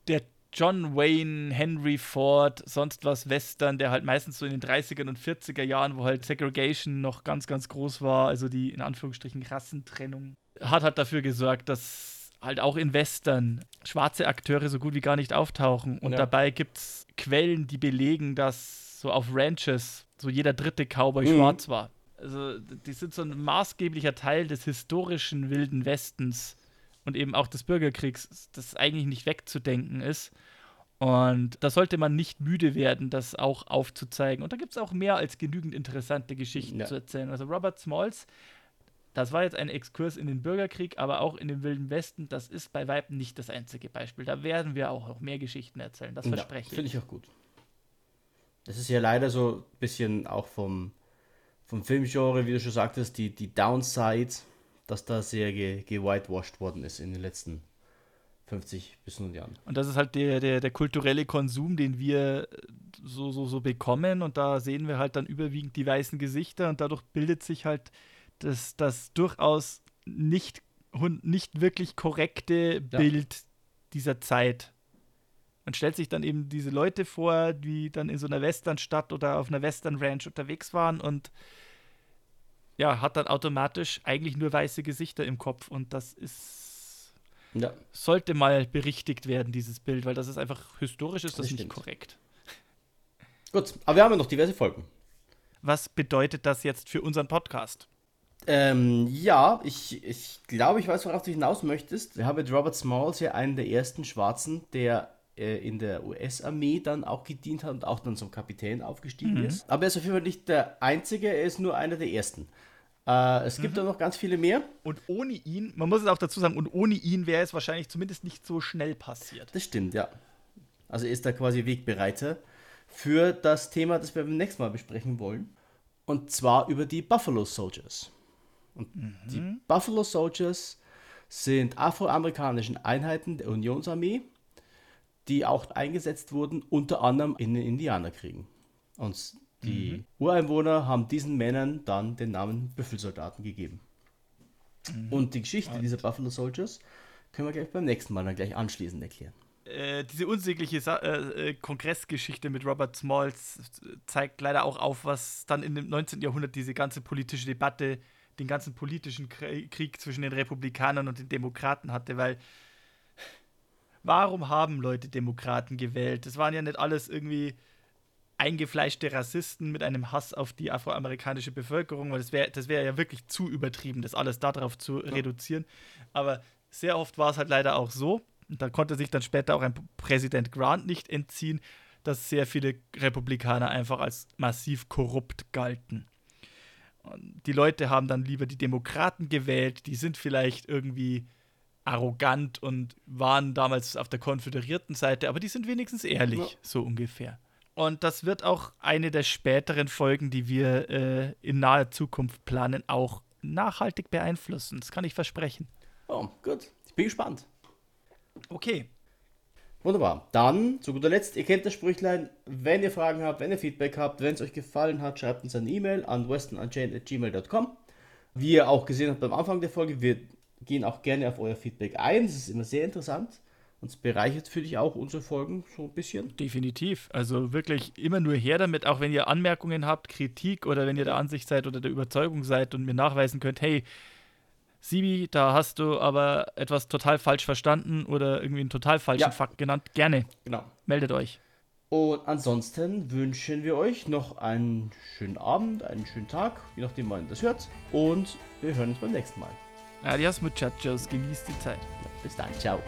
der John Wayne, Henry Ford, sonst was Western, der halt meistens so in den 30er und 40er Jahren, wo halt Segregation noch ganz, ganz groß war, also die in Anführungsstrichen Rassentrennung, hat halt dafür gesorgt, dass halt auch in Western schwarze Akteure so gut wie gar nicht auftauchen. Und ja. dabei gibt es Quellen, die belegen, dass so auf Ranches so jeder dritte Cowboy mhm. schwarz war. Also die sind so ein maßgeblicher Teil des historischen Wilden Westens und eben auch des Bürgerkriegs, das eigentlich nicht wegzudenken ist. Und da sollte man nicht müde werden, das auch aufzuzeigen. Und da gibt es auch mehr als genügend interessante Geschichten ja. zu erzählen. Also Robert Smalls, das war jetzt ein Exkurs in den Bürgerkrieg, aber auch in den Wilden Westen, das ist bei Weitem nicht das einzige Beispiel. Da werden wir auch noch mehr Geschichten erzählen, das verspreche ich. Finde ich auch gut. Das ist ja leider so ein bisschen auch vom, vom Filmgenre, wie du schon sagtest, die, die Downside dass da sehr gewhitewashed ge worden ist in den letzten 50 bis 100 Jahren. Und das ist halt der, der, der kulturelle Konsum, den wir so, so, so bekommen. Und da sehen wir halt dann überwiegend die weißen Gesichter und dadurch bildet sich halt das, das durchaus nicht, nicht wirklich korrekte ja. Bild dieser Zeit. Man stellt sich dann eben diese Leute vor, die dann in so einer Westernstadt oder auf einer Western Ranch unterwegs waren und ja, hat dann automatisch eigentlich nur weiße Gesichter im Kopf und das ist ja. sollte mal berichtigt werden, dieses Bild, weil das ist einfach historisch ist das, das nicht stimmt. korrekt. Gut, aber wir haben ja noch diverse Folgen. Was bedeutet das jetzt für unseren Podcast? Ähm, ja, ich, ich glaube, ich weiß, worauf du hinaus möchtest. Wir haben mit Robert Smalls ja einen der ersten Schwarzen, der äh, in der US-Armee dann auch gedient hat und auch dann zum Kapitän aufgestiegen mhm. ist. Aber er ist auf jeden Fall nicht der Einzige, er ist nur einer der Ersten. Äh, es gibt mhm. da noch ganz viele mehr. Und ohne ihn, man muss es auch dazu sagen, und ohne ihn wäre es wahrscheinlich zumindest nicht so schnell passiert. Das stimmt, ja. Also ist da quasi Wegbereiter für das Thema, das wir beim nächsten Mal besprechen wollen. Und zwar über die Buffalo Soldiers. Und mhm. die Buffalo Soldiers sind afroamerikanischen Einheiten der Unionsarmee, die auch eingesetzt wurden, unter anderem in den Indianerkriegen. Und die mhm. Ureinwohner haben diesen Männern dann den Namen Büffelsoldaten gegeben. Mhm. Und die Geschichte Und. dieser Buffalo Soldiers können wir gleich beim nächsten Mal dann gleich anschließend erklären. Äh, diese unsägliche Sa äh, äh, Kongressgeschichte mit Robert Smalls zeigt leider auch auf, was dann in dem 19. Jahrhundert diese ganze politische Debatte, den ganzen politischen Krieg zwischen den Republikanern und den Demokraten hatte, weil warum haben Leute Demokraten gewählt? Das waren ja nicht alles irgendwie eingefleischte Rassisten mit einem Hass auf die afroamerikanische Bevölkerung, weil das wäre das wär ja wirklich zu übertrieben, das alles darauf zu ja. reduzieren. Aber sehr oft war es halt leider auch so, und da konnte sich dann später auch ein Präsident Grant nicht entziehen, dass sehr viele Republikaner einfach als massiv korrupt galten. Und die Leute haben dann lieber die Demokraten gewählt, die sind vielleicht irgendwie arrogant und waren damals auf der konföderierten Seite, aber die sind wenigstens ehrlich, ja. so ungefähr. Und das wird auch eine der späteren Folgen, die wir äh, in naher Zukunft planen, auch nachhaltig beeinflussen. Das kann ich versprechen. Oh, gut. Ich bin gespannt. Okay. Wunderbar. Dann, zu guter Letzt, ihr kennt das Sprüchlein, wenn ihr Fragen habt, wenn ihr Feedback habt, wenn es euch gefallen hat, schreibt uns eine E-Mail an westernunchained.gmail.com. Wie ihr auch gesehen habt beim Anfang der Folge, wir gehen auch gerne auf euer Feedback ein. Das ist immer sehr interessant. Und es bereichert für dich auch unsere Folgen so ein bisschen. Definitiv. Also wirklich immer nur her damit, auch wenn ihr Anmerkungen habt, Kritik oder wenn ihr der Ansicht seid oder der Überzeugung seid und mir nachweisen könnt, hey, Sibi, da hast du aber etwas total falsch verstanden oder irgendwie einen total falschen ja. Fakt genannt. Gerne. Genau. Meldet euch. Und ansonsten wünschen wir euch noch einen schönen Abend, einen schönen Tag, je nachdem, wann ihr das hört. Und wir hören uns beim nächsten Mal. Adios, muchachos. Genießt die Zeit. Bis dann. Ciao.